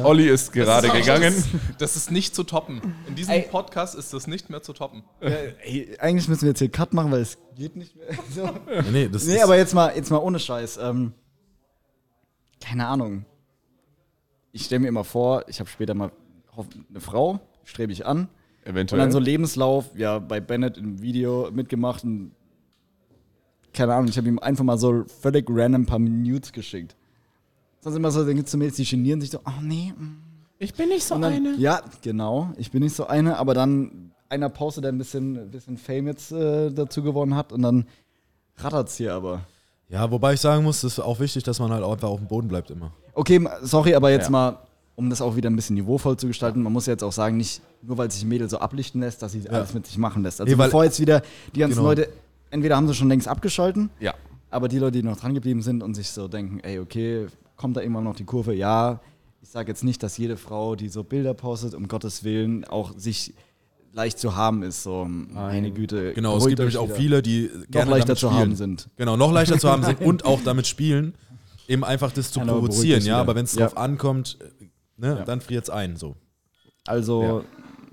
Olli ist gerade Das ist gegangen. Das, das ist nicht zu toppen. In diesem Ey. Podcast ist das nicht mehr zu toppen. Ey, eigentlich müssen wir jetzt hier Cut machen, weil es geht nicht mehr. So. Nee, nee, das Nee, ist, aber jetzt mal, jetzt mal ohne Scheiß. Ähm, keine Ahnung. Ich stelle mir immer vor, ich habe später mal eine Frau, strebe ich an. Und Eventuell. dann so Lebenslauf, ja, bei Bennett im Video mitgemacht und keine Ahnung, ich habe ihm einfach mal so völlig random ein paar Nudes geschickt. Sonst immer so, dann gibt's so Mädels, die genieren sich so, oh nee. mm. ich bin nicht so dann, Ja, genau, ich bin nicht so eine, aber dann einer postet, der ein bisschen, bisschen Fame jetzt äh, dazu gewonnen hat und dann rattert's hier aber. ja, wobei ich sagen muss, es ist auch wichtig, dass man halt auch einfach auf dem Boden bleibt immer. Okay, sorry, aber jetzt Ja. mal, um das auch wieder ein bisschen niveauvoll zu gestalten, man muss jetzt auch sagen, nicht nur weil sich ein Mädel so ablichten lässt, dass sie alles mit sich machen lässt. Also weil- bevor jetzt wieder die ganzen Genau. Leute, entweder haben sie schon längst abgeschalten, Ja. aber die Leute, die noch dran geblieben sind und sich so denken, ey, okay, kommt da irgendwann noch die Kurve? Ja, ich sage jetzt nicht, dass jede Frau, die so Bilder postet, um Gottes Willen, auch sich leicht zu haben ist. So, meine Güte. Genau, es gibt nämlich auch viele, die noch gerne leichter damit zu haben sind. Genau, noch leichter zu haben sind und auch damit spielen, eben einfach das zu beruhigt provozieren, ja. Aber wenn es Ja. drauf ankommt, äh, ne, dann friert es ein. So. Also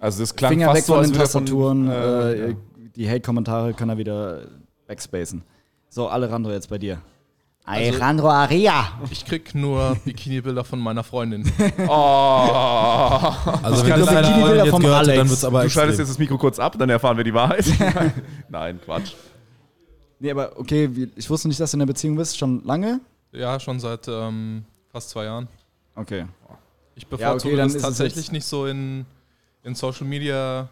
Also das klang Finger fast weg so, von als den er von, Tastaturen. äh, äh, ja. Die Hate-Kommentare kann er wieder backspacen. So, Alejandro jetzt bei dir. Also Alejandro Aria. Ich krieg nur Bikini-Bilder von meiner Freundin. Oh. Also wenn kann das Bikini-Bilder Freundin jetzt vom gehört dann Alex. wird es aber Du schaltest jetzt das Mikro kurz ab, dann erfahren wir die Wahrheit. Nein, Quatsch. Nee, aber okay, ich wusste nicht, dass du in der Beziehung bist. Schon lange? Ja, schon seit ähm, fast zwei Jahren. Okay. Ich bevorzuge okay, dann das tatsächlich nicht so in, in Social Media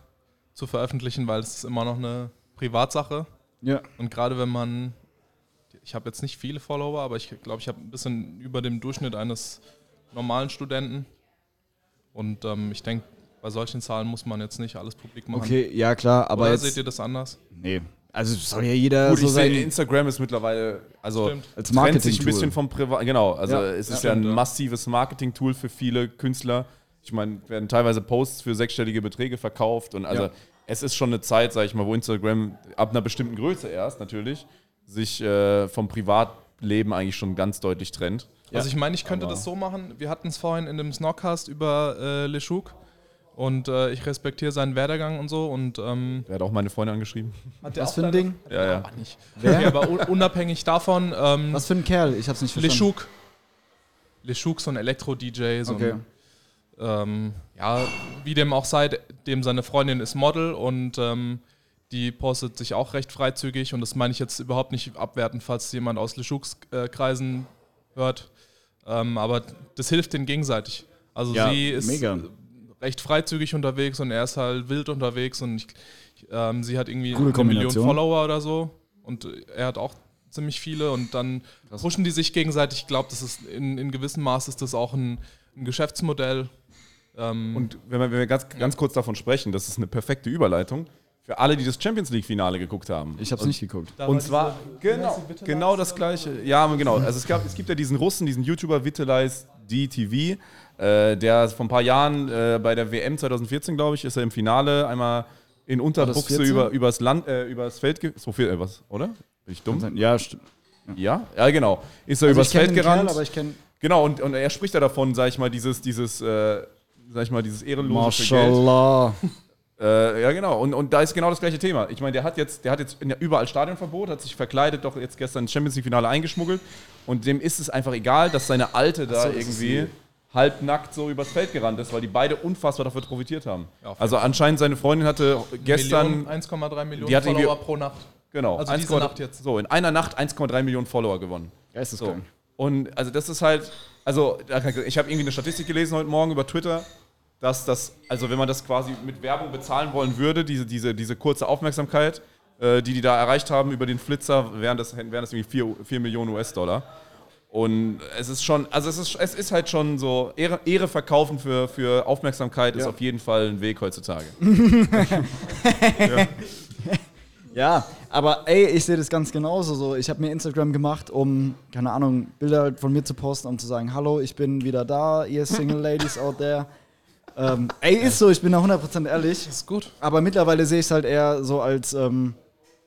zu veröffentlichen, weil es ist immer noch eine Privatsache. Ja. Und gerade wenn man, ich habe jetzt nicht viele Follower, aber ich glaube, ich habe ein bisschen über dem Durchschnitt eines normalen Studenten. Und ähm, ich denke, bei solchen Zahlen muss man jetzt nicht alles publik machen. Okay, ja klar, aber Oder jetzt. seht ihr das anders? nee. Also soll ja jeder Gut, so ich sehe, sein. Instagram ist mittlerweile, also Stimmt. Als trennt sich ein bisschen vom Privat. Genau, also Ja, es ist ja, ja, ein massives Marketing-Tool für viele Künstler. Ich meine, werden teilweise Posts für sechsstellige Beträge verkauft und also Ja. es ist schon eine Zeit, sage ich mal, wo Instagram ab einer bestimmten Größe erst natürlich sich äh, vom Privatleben eigentlich schon ganz deutlich trennt. Also ich meine, ich könnte Aber- das so machen. Wir hatten es vorhin in dem Snockcast über äh, Leschuk und äh, ich respektiere seinen Werdegang und so und ähm, Er hat auch meine Freundin angeschrieben. Was für ein Ding? Ja, ja. Ach, nicht. Okay, aber un unabhängig davon, ähm, Was für ein Kerl? Ich hab's nicht verstanden. Leschuk. Leschuk, so ein Elektro-DJ, so Okay. ein, ähm, ja, wie dem auch sei, dem seine Freundin ist Model und ähm, die postet sich auch recht freizügig und das meine ich jetzt überhaupt nicht abwertend, falls jemand aus Leschuks äh, Kreisen hört. Ähm, aber das hilft denen gegenseitig. Also Ja, sie ist mega. recht freizügig unterwegs und er ist halt wild unterwegs und ich, ähm, sie hat irgendwie eine Million. Follower oder so und er hat auch ziemlich viele und dann pushen die sich gegenseitig. Ich glaube, das ist in, in gewissem Maß ist das auch ein, ein Geschäftsmodell. Ähm, Und wenn wir, wenn wir ganz, ganz kurz davon sprechen, das ist eine perfekte Überleitung für alle, die das Champions League-Finale geguckt haben. Ich hab's nicht geguckt. Und zwar genau, genau das gleiche. Ja, genau. Also es, gab, es gibt ja diesen Russen, diesen YouTuber Vitalize DTV, äh, der vor ein paar Jahren äh, bei der WM 2014, glaube ich, ist er im Finale einmal in Unterbuchse 14? über, übers Land, äh, übers Feld, so viel, äh, was, oder? Bin ich dumm? Ja, stimmt. Ja, ja, genau. Ist er Also übers Feld den gerannt. Kerl, aber ich kenn genau, und, und er spricht ja davon, sag ich mal, dieses, dieses, äh, sag ich mal, dieses ehrenlose für Geld. Äh, ja, genau. Und, und da ist genau das gleiche Thema. Ich meine, der hat jetzt, der hat jetzt überall Stadionverbot, hat sich verkleidet, doch jetzt gestern ins Champions League-Finale eingeschmuggelt. Und dem ist es einfach egal, dass seine Alte da so, ist irgendwie. halbnackt so übers Feld gerannt ist, weil die beide unfassbar davon profitiert haben. Ja, also anscheinend seine Freundin hatte gestern, Million, 1,3 Millionen die hat irgendwie- Follower pro Nacht. genau, Also diese 1,3 Nacht jetzt. so in einer Nacht 1,3 Millionen Follower gewonnen. So. Geisteskrank. Und also das ist halt, also ich habe irgendwie eine Statistik gelesen heute Morgen über Twitter, dass das, also wenn man das quasi mit Werbung bezahlen wollen würde, diese, diese, diese kurze Aufmerksamkeit, äh, die die da erreicht haben über den Flitzer, wären das, wären das irgendwie 4, 4 Millionen US-Dollar. Und es ist schon, also es ist, es ist halt schon so, Ehre, Ehre verkaufen für, für Aufmerksamkeit ist Ja. auf jeden Fall ein Weg heutzutage. Ja, aber ey, ich sehe das ganz genauso. So, ich habe mir Instagram gemacht, um, keine Ahnung, Bilder von mir zu posten, um zu sagen, hallo, ich bin wieder da, ihr Single Ladies out there. Ähm, ey, ist so, ich bin da 100% ehrlich. Das ist gut. Aber mittlerweile sehe ich es halt eher so als, ähm,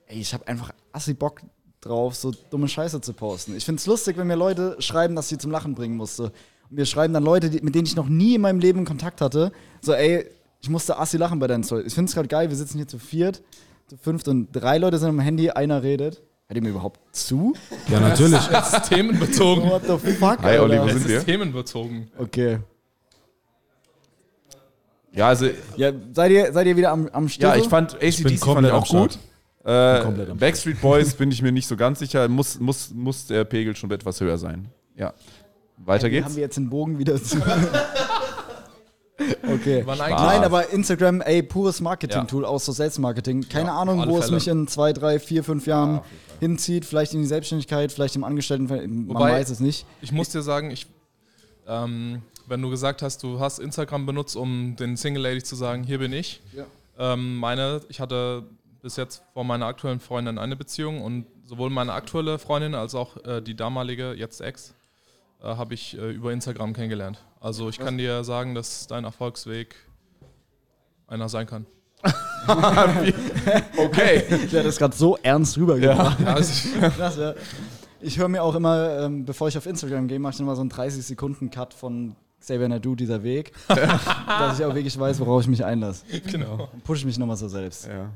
ey, ich habe einfach assi Bock drauf, so dumme Scheiße zu posten. Ich finde es lustig, wenn mir Leute schreiben, dass ich sie zum Lachen bringen musste. Und mir schreiben dann Leute, die, mit denen ich noch nie in meinem Leben Kontakt hatte, so, ey, ich musste assi lachen bei deinen Stories. Ich finde es gerade geil, wir sitzen hier zu viert, zu fünft und drei Leute sind am Handy, einer redet. Hört ihr mir überhaupt zu? Ja, natürlich. Es ist themenbezogen. What the fuck? Hi, Olli, wo sind Es wir? ist themenbezogen. Okay. Ja, also Ja, seid ihr, seid ihr wieder am, am Start? Ja, ich fand ACDC bin fand komplett ich auch gut. Äh, Backstreet Boys bin ich mir nicht so ganz sicher. Muss, muss, muss der Pegel schon etwas höher sein. Ja. Weiter Haben geht's. wir jetzt den Bogen wieder zu. okay. Nein, aber Instagram, ey, pures Marketing-Tool, auch so Selbstmarketing. Keine Ja, Ahnung, wo es Fälle. mich in zwei, drei, vier, fünf Jahren hinzieht. Vielleicht in die Selbstständigkeit, vielleicht im Angestelltenverhältnis. Man Wobei- weiß es nicht. Ich muss dir sagen, ich, ähm, wenn du gesagt hast, du hast Instagram benutzt, um den Single Lady zu sagen, hier bin ich. Ja. Ähm, meine, ich hatte bis jetzt vor meiner aktuellen Freundin eine Beziehung und sowohl meine aktuelle Freundin als auch äh, die damalige, jetzt Ex, äh, habe ich äh, über Instagram kennengelernt. Also ich kann dir sagen, dass dein Erfolgsweg einer sein kann. Okay. Der hat das gerade so ernst rübergebracht. Ja, also ich, Krass, ja. Ich höre mir auch immer, ähm, bevor ich auf Instagram gehe, mache ich immer so einen 30-Sekunden-Cut von Xavier Nadu, dieser Weg. dass ich auch wirklich weiß, worauf ich mich einlasse. genau. Dann pushe ich mich nochmal so selbst. ja.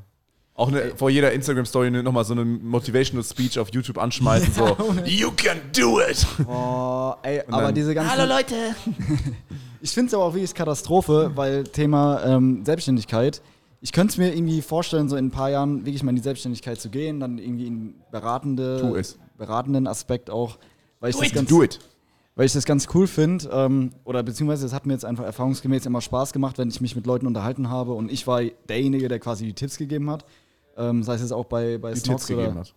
Auch eine, vor jeder Instagram-Story nochmal so eine Motivational Speech auf YouTube anschmeißen. so, you can do it! Oh, ey, Und aber dann, diese ganzen. Hallo Leute! ich finde es aber auch wirklich Katastrophe, weil Thema ähm, Selbstständigkeit. Ich könnte es mir irgendwie vorstellen, so in ein paar Jahren wirklich mal in die Selbstständigkeit zu gehen, dann irgendwie in beratende, beratenden Aspekt auch, weil ich, das ganz, Do it! Weil ich das ganz cool finde. Ähm, oder beziehungsweise es hat mir jetzt einfach erfahrungsgemäß immer Spaß gemacht, wenn ich mich mit Leuten unterhalten habe und ich war derjenige, der quasi die Tipps gegeben hat. Ähm, sei es jetzt auch bei, bei Die Snox Tipps oder gegeben hat.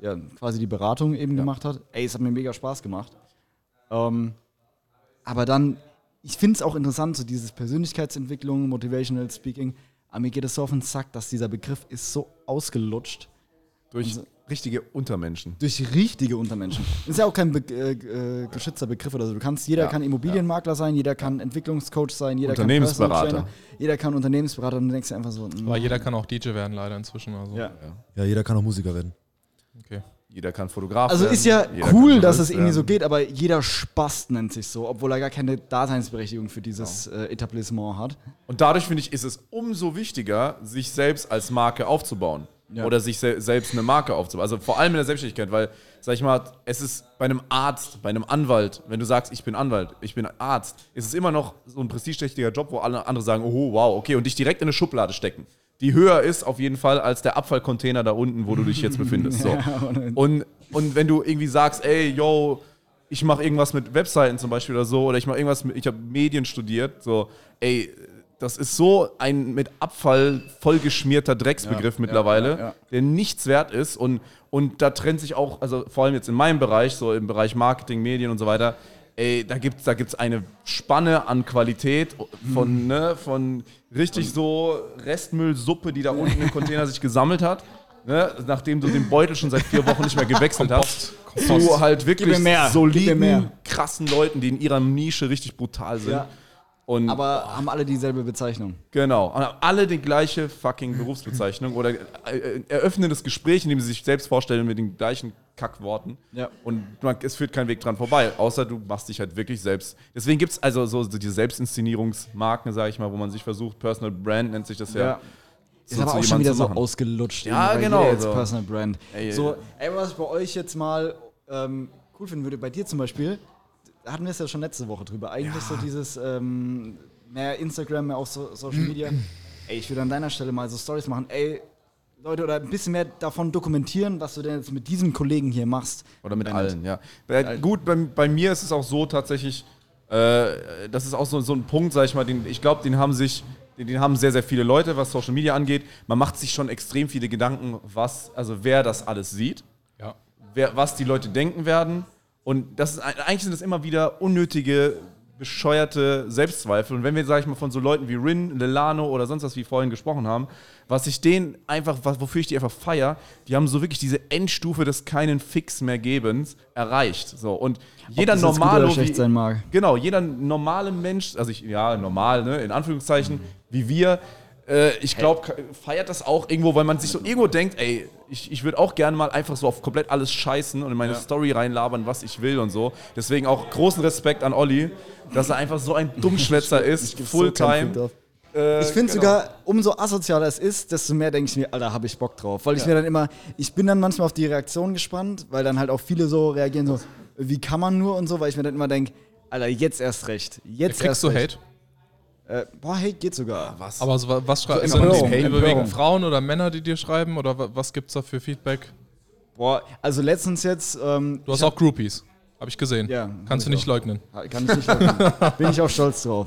ja, quasi die Beratung eben gemacht hat. Ey, es hat mir mega Spaß gemacht. Ähm, aber dann, ich finde es auch interessant, so dieses Persönlichkeitsentwicklung, Motivational Speaking. Aber mir geht es so auf den Sack, dass dieser Begriff ist so ausgelutscht Durch Also- richtige Untermenschen. durch richtige Untermenschen. Ist ja auch kein be äh, äh, geschützter Begriff oder so. Du kannst, jeder Ja, kann Immobilienmakler sein, jeder kann Entwicklungscoach sein, jeder kann Unternehmensberater. Personal Trainer, jeder kann Unternehmensberater und du denkst dir einfach so, Aber jeder kann auch DJ werden, leider inzwischen. Also. ja. Ja, jeder kann auch Musiker werden. Okay. Jeder kann Fotograf Also werden, ist ja cool, kann dass es irgendwie so geht, aber jeder Spast nennt sich so, obwohl er gar keine Daseinsberechtigung für dieses äh, Etablissement hat. Und dadurch finde ich, ist es umso wichtiger, sich selbst als Marke aufzubauen. Ja. Oder sich se selbst eine Marke aufzubauen. Also vor allem in der Selbstständigkeit, weil, sag ich mal, es ist bei einem Arzt, bei einem Anwalt, wenn du sagst, ich bin Anwalt, ich bin Arzt, ist es immer noch so ein prestigeträchtiger Job, wo alle andere sagen, oh, wow, okay, und dich direkt in eine Schublade stecken. Die höher ist auf jeden Fall als der Abfallcontainer da unten, wo du dich jetzt befindest. So. Und, und wenn du irgendwie sagst, ey, yo, ich mache irgendwas mit Webseiten zum Beispiel oder so, oder ich mache irgendwas mit, ich habe Medien studiert, so, ey, das ist so ein mit Abfall vollgeschmierter Drecksbegriff mittlerweile, ja, ja. der nichts wert ist. Und, und da trennt sich auch, also vor allem jetzt in meinem Bereich, so im Bereich Marketing, Medien und so weiter, ey, da gibt es da gibt's eine Spanne an Qualität von, ne, von richtig so Restmüllsuppe, die da unten im Container sich gesammelt hat, ne, nachdem du den Beutel schon seit vier Wochen nicht mehr gewechselt hast, zu halt wirklich mehr, soliden, krassen Leuten, die in ihrer Nische richtig brutal sind. Und Aber haben alle dieselbe Bezeichnung. Genau. Und haben alle die gleiche fucking Berufsbezeichnung oder äh, eröffnen das Gespräch, indem sie sich selbst vorstellen mit den gleichen Kackworten. Ja. Und man, es führt kein Weg dran vorbei, außer du machst dich halt wirklich selbst. Deswegen gibt es also so, diese Selbstinszenierungsmarken, sage ich mal, wo man sich versucht, Personal Brand nennt sich das ja. Ja. so ist aber auch schon wieder so ausgelutscht. Ja, genau, Jetzt so. Personal Brand. Ey, so, ey, was ich bei euch jetzt mal ähm, cool finden würde, bei dir zum Beispiel, da hatten wir es ja schon letzte Woche drüber. Eigentlich so dieses ähm, mehr Instagram, mehr auch so, Social Media. ey, ich würde an deiner Stelle mal so Stories machen. Ey, Leute, oder ein bisschen mehr davon dokumentieren, was du denn jetzt mit diesem Kollegen hier machst. Oder mit Wenn allen, ja. Bei, gut, bei, bei mir ist es auch so tatsächlich, äh, das ist auch so, so ein Punkt, sag ich mal, den, ich glaube, den haben sich, den, den haben sehr, sehr viele Leute, was Social Media angeht. Man macht sich schon extrem viele Gedanken, was, also wer das alles sieht, Ja. wer, was die Leute denken werden. Und das ist, eigentlich sind das immer wieder unnötige, bescheuerte Selbstzweifel. Und wenn wir, sag ich mal, von so Leuten wie Rin, Lelano oder sonst was, wie vorhin gesprochen haben, was ich denen einfach, was, wofür ich die einfach feier, die haben so wirklich diese Endstufe des keinen Fix mehr Gebens erreicht. So. Und jeder das jetzt gut normale, oder schlecht sein mag. Genau, jeder normale Mensch, also ich, ja, normal, ne, in Anführungszeichen, wie wir, äh, ich glaube, feiert das auch irgendwo, weil man sich so irgendwo denkt, ey, ich, ich würde auch gerne mal einfach so auf komplett alles scheißen und in meine Story reinlabern, was ich will und so. Deswegen auch großen Respekt an Olli, dass er einfach so ein Dummschwätzer ist, so Fulltime. Drauf. Äh, Ich finde genau. sogar, umso asozialer es ist, desto mehr denke ich mir, Alter, habe ich Bock drauf. Weil ich mir dann immer, ich bin dann manchmal auf die Reaktion gespannt, weil dann halt auch viele so reagieren, so, wie kann man nur und so, weil ich mir dann immer denke, Alter, jetzt erst recht. Jetzt Kriegst erst du recht. Hate? Äh, boah, Hate geht sogar. Was? Aber so, wa- was schreiben So Empörung, das überwiegend. Frauen oder Männer, die dir schreiben? Oder wa- was gibt's da für Feedback? Boah, also letztens jetzt. Ähm, Du hast auch Groupies. Habe ich gesehen. Ja, Kannst du ich nicht auch. leugnen. Kann ich nicht leugnen. Bin ich auch stolz drauf.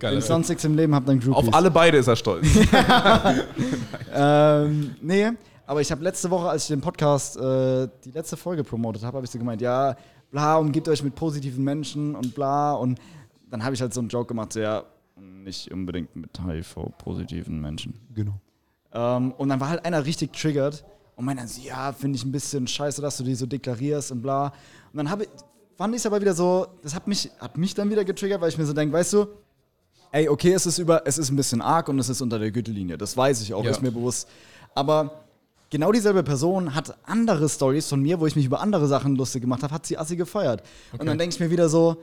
Geil. Wenn ich sonst nichts im Leben habe, dann Groupies. Auf alle beide ist er stolz. Ähm, nee, aber ich habe letzte Woche, als ich den Podcast, äh, die letzte Folge promotet habe, habe ich so gemeint, ja, bla, umgibt euch mit positiven Menschen und bla. Und dann habe ich halt so einen Joke gemacht, so, ja, nicht unbedingt mit HIV-positiven Menschen. genau. Ähm, und dann war halt einer richtig triggert und meinte dann so, ja, finde ich ein bisschen scheiße, dass du die so deklarierst und bla. Und dann habe ich, fand ich es aber wieder so, das hat mich, hat mich dann wieder getriggert, weil ich mir so denke, weißt du, ey, okay, es ist über, es ist ein bisschen arg und es ist unter der Gürtellinie. Das weiß ich auch, Ja. ist mir bewusst. Aber genau dieselbe Person hat andere Stories von mir, wo ich mich über andere Sachen lustig gemacht habe, hat sie assi gefeiert. Und dann denke ich mir wieder so,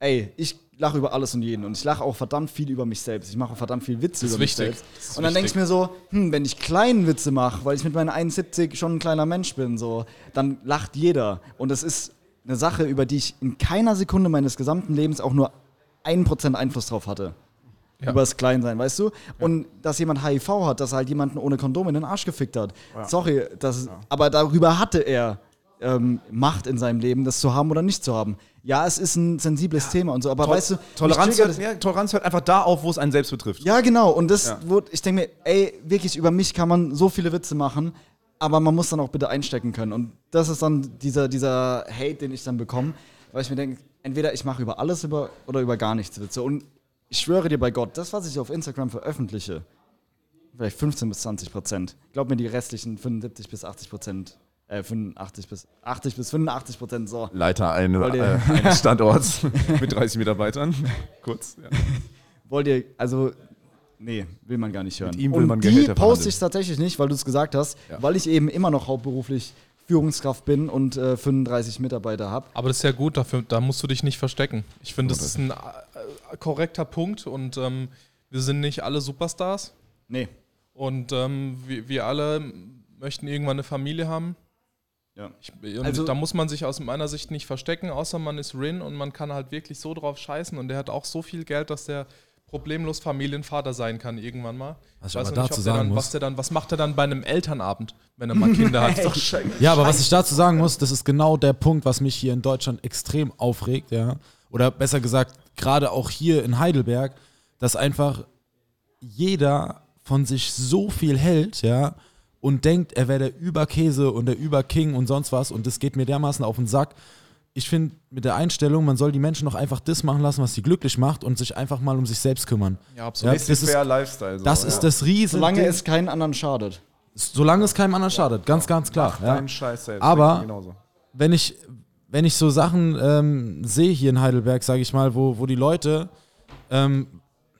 ey, ich lache über alles und jeden und ich lache auch verdammt viel über mich selbst. Ich mache auch verdammt viel Witze über mich wichtig. selbst. Das ist Und dann denke ich mir so, hm, wenn ich kleinen Witze mache, weil ich mit meinen 71 schon ein kleiner Mensch bin, so, dann lacht jeder. Und das ist eine Sache, über die ich in keiner Sekunde meines gesamten Lebens auch nur 1% Einfluss drauf hatte. Ja. Über das Kleinsein, weißt du? Und dass jemand HIV hat, dass er halt jemanden ohne Kondom in den Arsch gefickt hat. Sorry, das, aber darüber hatte er ähm, Macht in seinem Leben, das zu haben oder nicht zu haben. Ja, es ist ein sensibles Thema und so, aber weißt du, Toleranz, hört, ja, Toleranz hört einfach da auf, wo es einen selbst betrifft. ja, genau. Und das, Ja. wo, ich denke mir, ey, wirklich, über mich kann man so viele Witze machen, aber man muss dann auch bitte einstecken können. Und das ist dann dieser, dieser Hate, den ich dann bekomme, weil ich mir denke, entweder ich mache über alles über oder über gar nichts Witze. Und ich schwöre dir bei Gott, das, was ich auf Instagram veröffentliche, vielleicht 15 bis 20 Prozent. Glaub mir, die restlichen 75 bis 80 Prozent, äh, 85 bis 80 bis 85 Prozent, so. Leiter ihr- äh, eines Standorts mit 30 Mitarbeitern. Kurz. Ja. Wollt ihr, also, nee, will man gar nicht hören. ihm will und man die Gehälter poste verhandeln. ich tatsächlich nicht, weil du es gesagt hast, Ja. weil ich eben immer noch hauptberuflich Führungskraft bin und äh, 35 Mitarbeiter habe. Aber das ist ja gut, dafür, da musst du dich nicht verstecken. Ich finde, das ist ein äh, korrekter Punkt und ähm, wir sind nicht alle Superstars Nee. und ähm, wir, wir alle möchten irgendwann eine Familie haben. Ja. Ich, Also- da muss man sich aus meiner Sicht nicht verstecken, außer man ist Rin und man kann halt wirklich so drauf scheißen und der hat auch so viel Geld, dass der problemlos Familienvater sein kann irgendwann mal. Was ich weiß nicht, dazu der sagen dann, muss- was, der dann, was macht er dann bei einem Elternabend, wenn er mal Kinder hat? Ja, aber was ich dazu sagen muss, das ist genau der Punkt, was mich hier in Deutschland extrem aufregt, ja. Oder besser gesagt, gerade auch hier in Heidelberg, dass einfach jeder von sich so viel hält, ja, und denkt, er wäre der Überkäse und der Überking und sonst was und das geht mir dermaßen auf den Sack. Ich finde mit der Einstellung, man soll die Menschen doch einfach das machen lassen, was sie glücklich macht und sich einfach mal um sich selbst kümmern. Ja, absolut. Ja, Das ist fair Lifestyle. So, das ja. ist das riesen Solange Ding. es keinen anderen schadet. solange es keinem anderen schadet, ganz, ganz klar. Ja. Dein Scheiß selbst. Aber- wenn ich, wenn ich so Sachen ähm, sehe hier in Heidelberg, sage ich mal, wo, wo die Leute, ähm,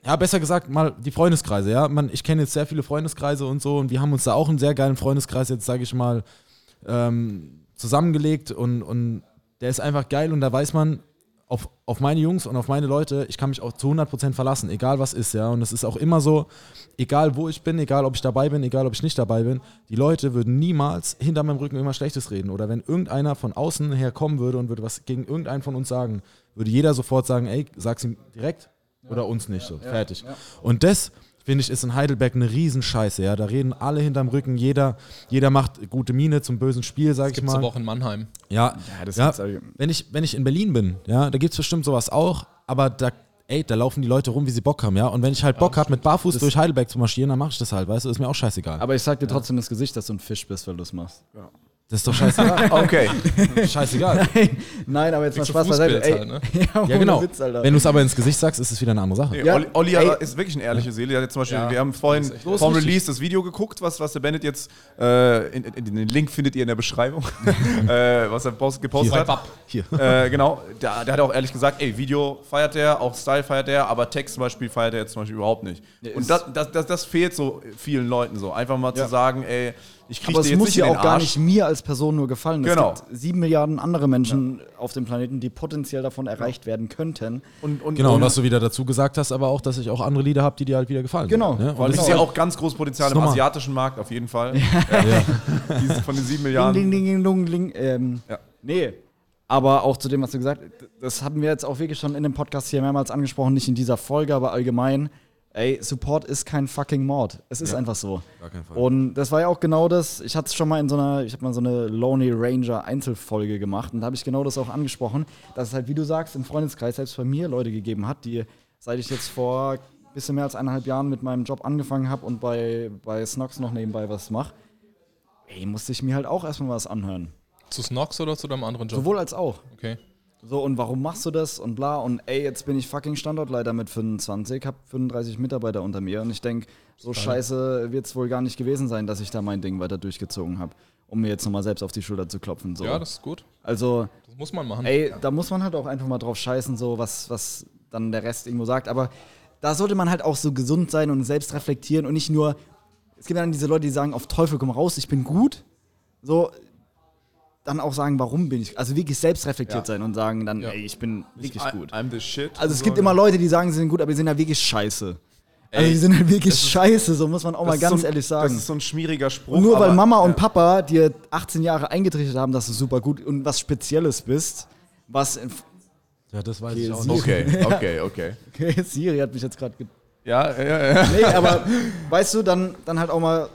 ja, besser gesagt, mal die Freundeskreise, ja. Man, ich kenne jetzt sehr viele Freundeskreise und so und wir haben uns da auch einen sehr geilen Freundeskreis jetzt, sage ich mal, ähm, zusammengelegt und, und der ist einfach geil und da weiß man, auf, auf meine Jungs und auf meine Leute, ich kann mich auch zu 100% verlassen, egal was ist, ja. Und es ist auch immer so, egal wo ich bin, egal ob ich dabei bin, egal ob ich nicht dabei bin, die Leute würden niemals hinter meinem Rücken immer Schlechtes reden. Oder wenn irgendeiner von außen her kommen würde und würde was gegen irgendeinen von uns sagen, würde jeder sofort sagen, ey, sag's ihm direkt oder uns nicht. So, fertig. Und das finde ich, ist in Heidelberg eine Riesenscheiße. Ja? Da reden alle hinterm Rücken, jeder, jeder macht gute Miene zum bösen Spiel, sag ich mal. aber auch in Mannheim. Ja, das ja, gibt's all- wenn, ich, wenn ich in Berlin bin, ja, da gibt es bestimmt sowas auch, aber da, ey, da laufen die Leute rum, wie sie Bock haben, ja. Und wenn ich halt Bock habe, mit Barfuß durch Heidelberg zu marschieren, dann mache ich das halt, weißt du, ist mir auch scheißegal. Aber ich sag dir trotzdem ins Gesicht, dass du ein Fisch bist, weil du es machst. Das ist doch scheißegal. Okay. scheißegal. Nein, aber jetzt mal Spaß beiseite. Halt, ne? ja, genau. Witz. Wenn du es aber ins Gesicht sagst, ist es wieder eine andere Sache. Nee, Ja, Olli, Olli ey. ist wirklich eine ehrliche Seele. Der hat zum Beispiel, Ja, wir haben vorhin wichtig. Release das Video geguckt, was, was der Bennett jetzt, äh, in, in, den Link findet ihr in der Beschreibung, äh, was er post, gepostet Hier. hat. Bab. Hier. Äh, genau, der, der hat auch ehrlich gesagt, ey, Video feiert der, auch Style feiert der, aber Text zum Beispiel feiert er jetzt zum Beispiel überhaupt nicht. Und das, das, das, das fehlt so vielen Leuten so. Einfach mal Ja. zu sagen, ey, ich aber es jetzt muss ja auch gar nicht mir als Person nur gefallen. Genau. Es gibt sieben Milliarden andere Menschen auf dem Planeten, die potenziell davon erreicht werden könnten. Und, und, Genau, und was du wieder dazu gesagt hast, aber auch, dass ich auch andere Lieder habe, die dir halt wieder gefallen. Genau. Ne? Weil es ist ja auch ganz großes Potenzial im normal. asiatischen Markt, auf jeden Fall. Diese von den sieben Ding, Milliarden. ding, ding, ding, ding. Ähm, Ja. Nee. Aber auch zu dem, was du gesagt hast, das haben wir jetzt auch wirklich schon in dem Podcast hier mehrmals angesprochen, nicht in dieser Folge, aber allgemein. Ey, Support ist kein fucking Mord. Es ist einfach so. Gar keinen Fall. Und das war ja auch genau das. Ich hatte es schon mal in so einer, ich habe mal so eine Lonely Ranger Einzelfolge gemacht und da habe ich genau das auch angesprochen, dass es halt, wie du sagst, im Freundeskreis selbst bei mir Leute gegeben hat, die, seit ich jetzt vor bisschen mehr als eineinhalb Jahren mit meinem Job angefangen habe und bei, bei Snox noch nebenbei was mache, ey, musste ich mir halt auch erstmal was anhören. Zu Snox oder zu deinem anderen Job? Sowohl als auch. Okay. So, und warum machst du das und bla und ey, jetzt bin ich fucking Standortleiter mit 25, hab 35 Mitarbeiter unter mir und ich denk, so scheiße wird's wohl gar nicht gewesen sein, dass ich da mein Ding weiter durchgezogen habe, um mir jetzt nochmal selbst auf die Schulter zu klopfen. So. Ja, das ist gut. also, Das muss man machen. ey, da muss man halt auch einfach mal drauf scheißen, so was, was dann der Rest irgendwo sagt. Aber da sollte man halt auch so gesund sein und selbst reflektieren und nicht nur, es gibt dann diese Leute, die sagen, auf Teufel komm raus, ich bin gut. So, dann auch sagen, warum bin ich, also wirklich selbst reflektiert Ja. sein und sagen dann, Ja. ey, ich bin wirklich I- gut. I'm the shit. Also es So, gibt immer Leute, die sagen, sie sind gut, aber die sind ja wirklich scheiße. Also Ey, die sind halt wirklich scheiße, so muss man auch mal ganz so ein, ehrlich sagen. Das ist so ein schmieriger Spruch. Und nur weil aber- Mama und ja. Papa dir 18 Jahre eingetrichtert haben, dass du super gut und was Spezielles bist, was in Ja, das weiß Okay, ich auch sie- nicht. Okay, okay, okay. Okay, Siri hat mich jetzt gerade. ge- Ja, ja, ja. Nee, aber weißt du, dann, dann halt auch mal.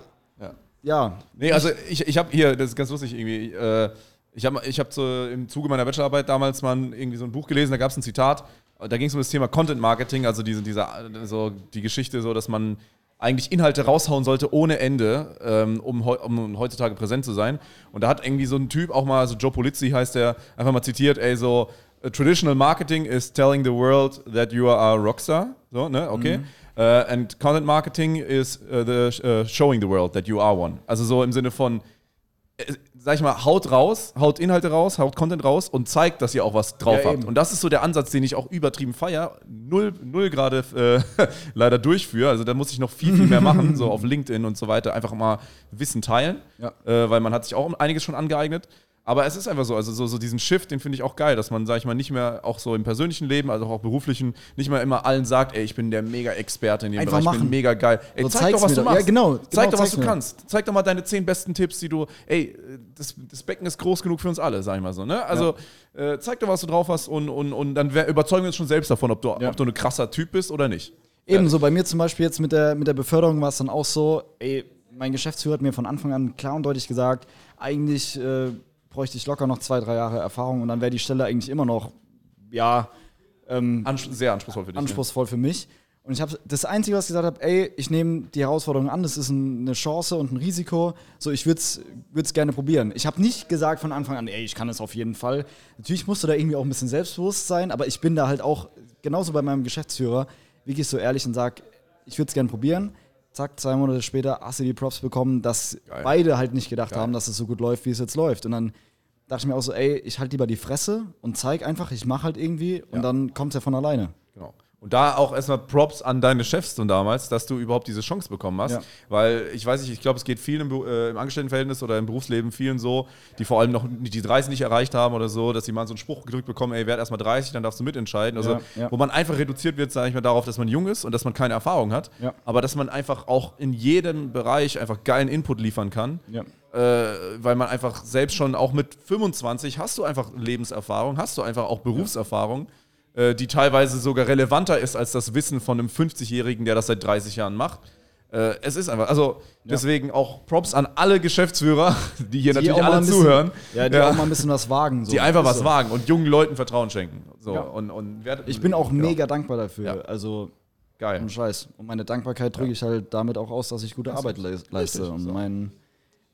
Ja. Nee, also ich, ich habe hier, das ist ganz lustig irgendwie, äh, ich habe ich hab so im Zuge meiner Bachelorarbeit damals mal irgendwie so ein Buch gelesen, da gab es ein Zitat, da ging es um das Thema Content Marketing, also diese, diese, so die Geschichte so, dass man eigentlich Inhalte raushauen sollte ohne Ende, ähm, um, um heutzutage präsent zu sein. Und da hat irgendwie so ein Typ, auch mal, also Joe Polizzi heißt der, einfach mal zitiert, ey, so, "A traditional marketing is telling the world that you are a rockstar. So, ne, okay. Uh, and content marketing is uh, the, uh, showing the world that you are one. Also so im Sinne von, äh, sag ich mal, haut raus, haut Inhalte raus, haut Content raus und zeigt, dass ihr auch was drauf Ja, habt. eben. Und das ist so der Ansatz, den ich auch übertrieben feier, null, null gerade äh, leider durchführe. Also da muss ich noch viel, viel mehr machen, so auf LinkedIn und so weiter. Einfach mal Wissen teilen, Ja. äh, weil man hat sich auch einiges schon angeeignet. Aber es ist einfach so, also so, so diesen Shift, den finde ich auch geil, dass man, sag ich mal, nicht mehr auch so im persönlichen Leben, also auch beruflichen, nicht mehr immer allen sagt, ey, ich bin der Mega-Experte in dem Einfach Bereich, ich bin machen. mega geil. Ey, So zeig doch, was du machst. Ja, genau, Zeig genau, doch, was du mir. kannst. Zeig doch mal deine zehn besten Tipps, die du, ey, das, das Becken ist groß genug für uns alle, sag ich mal so, ne? Also, äh, zeig doch, was du drauf hast und, und, und dann überzeugen wir uns schon selbst davon, ob du, Ja. ob du ein krasser Typ bist oder nicht. Ebenso bei mir zum Beispiel jetzt mit der, mit der Beförderung war es dann auch so, ey, mein Geschäftsführer hat mir von Anfang an klar und deutlich gesagt, eigentlich äh, bräuchte ich locker noch zwei, drei Jahre Erfahrung und dann wäre die Stelle eigentlich immer noch, ja, ähm, Ansch sehr anspruchsruhsvoll für dich. ne? anspruchsvoll für mich. Und ich habe das Einzige, was ich gesagt habe, ey, ich nehme die Herausforderung an, das ist ein, eine Chance und ein Risiko. So, ich würde es gerne probieren. Ich habe nicht gesagt von Anfang an, ey, ich kann es auf jeden Fall. Natürlich musst du da irgendwie auch ein bisschen selbstbewusst sein, aber ich bin da halt auch, genauso bei meinem Geschäftsführer, wirklich so ehrlich und sage, ich würde es gerne probieren. Zack, zwei Monate später hast du die Props bekommen, dass Geil. beide halt nicht gedacht Geil. haben, dass es so gut läuft, wie es jetzt läuft. Und dann dachte ich mir auch so, ey, ich halte lieber die Fresse und zeig einfach, ich mache halt irgendwie und Ja. dann kommt es ja von alleine. Genau. Und da auch erstmal Props an deine Chefs von damals, dass du überhaupt diese Chance bekommen hast. Ja. Weil ich weiß nicht, ich glaube, es geht vielen im, äh, im Angestelltenverhältnis oder im Berufsleben vielen so, die vor allem noch die 30 nicht erreicht haben oder so, dass sie mal so einen Spruch gedrückt bekommen, ey, werd erstmal 30, dann darfst du mitentscheiden. Also, Ja, ja. wo man einfach reduziert wird, sage ich mal, darauf, dass man jung ist und dass man keine Erfahrung hat. Aber dass man einfach auch in jedem Bereich einfach geilen Input liefern kann äh, weil man einfach selbst schon auch mit 25 hast du einfach Lebenserfahrung, hast du einfach auch Berufserfahrung, äh, die teilweise sogar relevanter ist als das Wissen von einem 50-Jährigen, der das seit 30 Jahren macht. Äh, es ist einfach, also deswegen auch Props an alle Geschäftsführer, die hier Die natürlich auch mal alle bisschen- zuhören, Ja, die Ja. auch mal ein bisschen was wagen. So. die einfach Ist was so. wagen und jungen Leuten Vertrauen schenken. So, Ja. und, und Ich bin auch ja, mega dankbar dafür. Ja. Also, geil. ohne Scheiß. Und meine Dankbarkeit drücke ich halt damit auch aus, dass ich gute Arbeit le leiste und so. mein,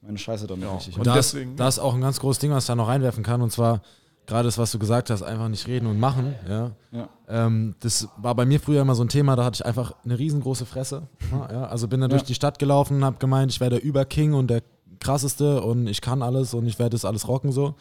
meine Scheiße damit richtig. Und da, ist, deswegen- da ist auch ein ganz großes Ding, was ich da noch reinwerfen kann. Und zwar gerade das, was du gesagt hast, einfach nicht reden und machen. Ja. Ja. Ähm, das war bei mir früher immer so ein Thema, da hatte ich einfach eine riesengroße Fresse. Ja, also bin dann durch Ja. die Stadt gelaufen und habe gemeint, ich wäre der Überking und der krasseste und ich kann alles und ich werde das alles rocken so.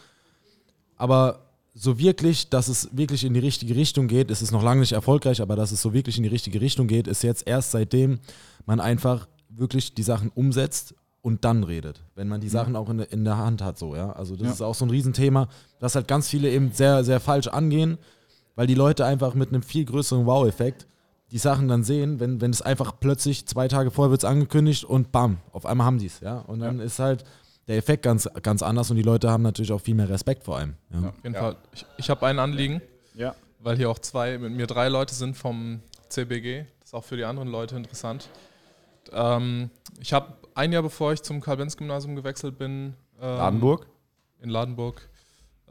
Aber so wirklich, dass es wirklich in die richtige Richtung geht, ist es noch lange nicht erfolgreich, aber dass es so wirklich in die richtige Richtung geht, ist jetzt erst seitdem man einfach wirklich die Sachen umsetzt und dann redet. Wenn man die Sachen auch in, der- in der Hand hat, so, ja. Also das Ja. ist auch so ein Riesenthema, das halt ganz viele eben sehr, sehr falsch angehen, weil die Leute einfach mit einem viel größeren Wow-Effekt die Sachen dann sehen, wenn, wenn es einfach plötzlich zwei Tage vorher wird es angekündigt und bam, auf einmal haben die es, ja. Und dann ist halt der Effekt ganz, ganz anders und die Leute haben natürlich auch viel mehr Respekt vor allem. Ja. Auf jeden Fall. Ich, ich habe ein Anliegen, Ja. weil hier auch zwei, mit mir drei Leute sind vom CBG. Das ist auch für die anderen Leute interessant. Ähm, ich habe ein Jahr bevor ich zum Karl-Benz-Gymnasium gewechselt bin, ähm, Ladenburg? in Ladenburg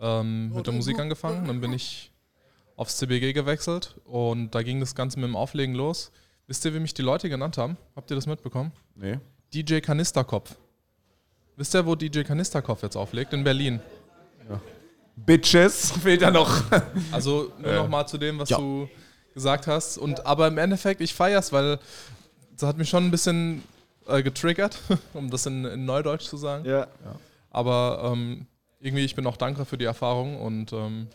ähm, mit der Musik angefangen. Dann bin ich aufs CBG gewechselt und da ging das Ganze mit dem Auflegen los. Wisst ihr, wie mich die Leute genannt haben? Habt ihr das mitbekommen? Nee. DJ Kanisterkopf. Wisst ihr, wo DJ Kanisterkopf jetzt auflegt? In Berlin. Bitches fehlt da noch. Also nur Äh. noch mal zu dem, was Ja. du gesagt hast. Und aber im Endeffekt, ich feier's, weil das hat mich schon ein bisschen äh, getriggert, um das in, in Neudeutsch zu sagen. Ja. Aber ähm, irgendwie, ich bin auch dankbar für die Erfahrung und ähm,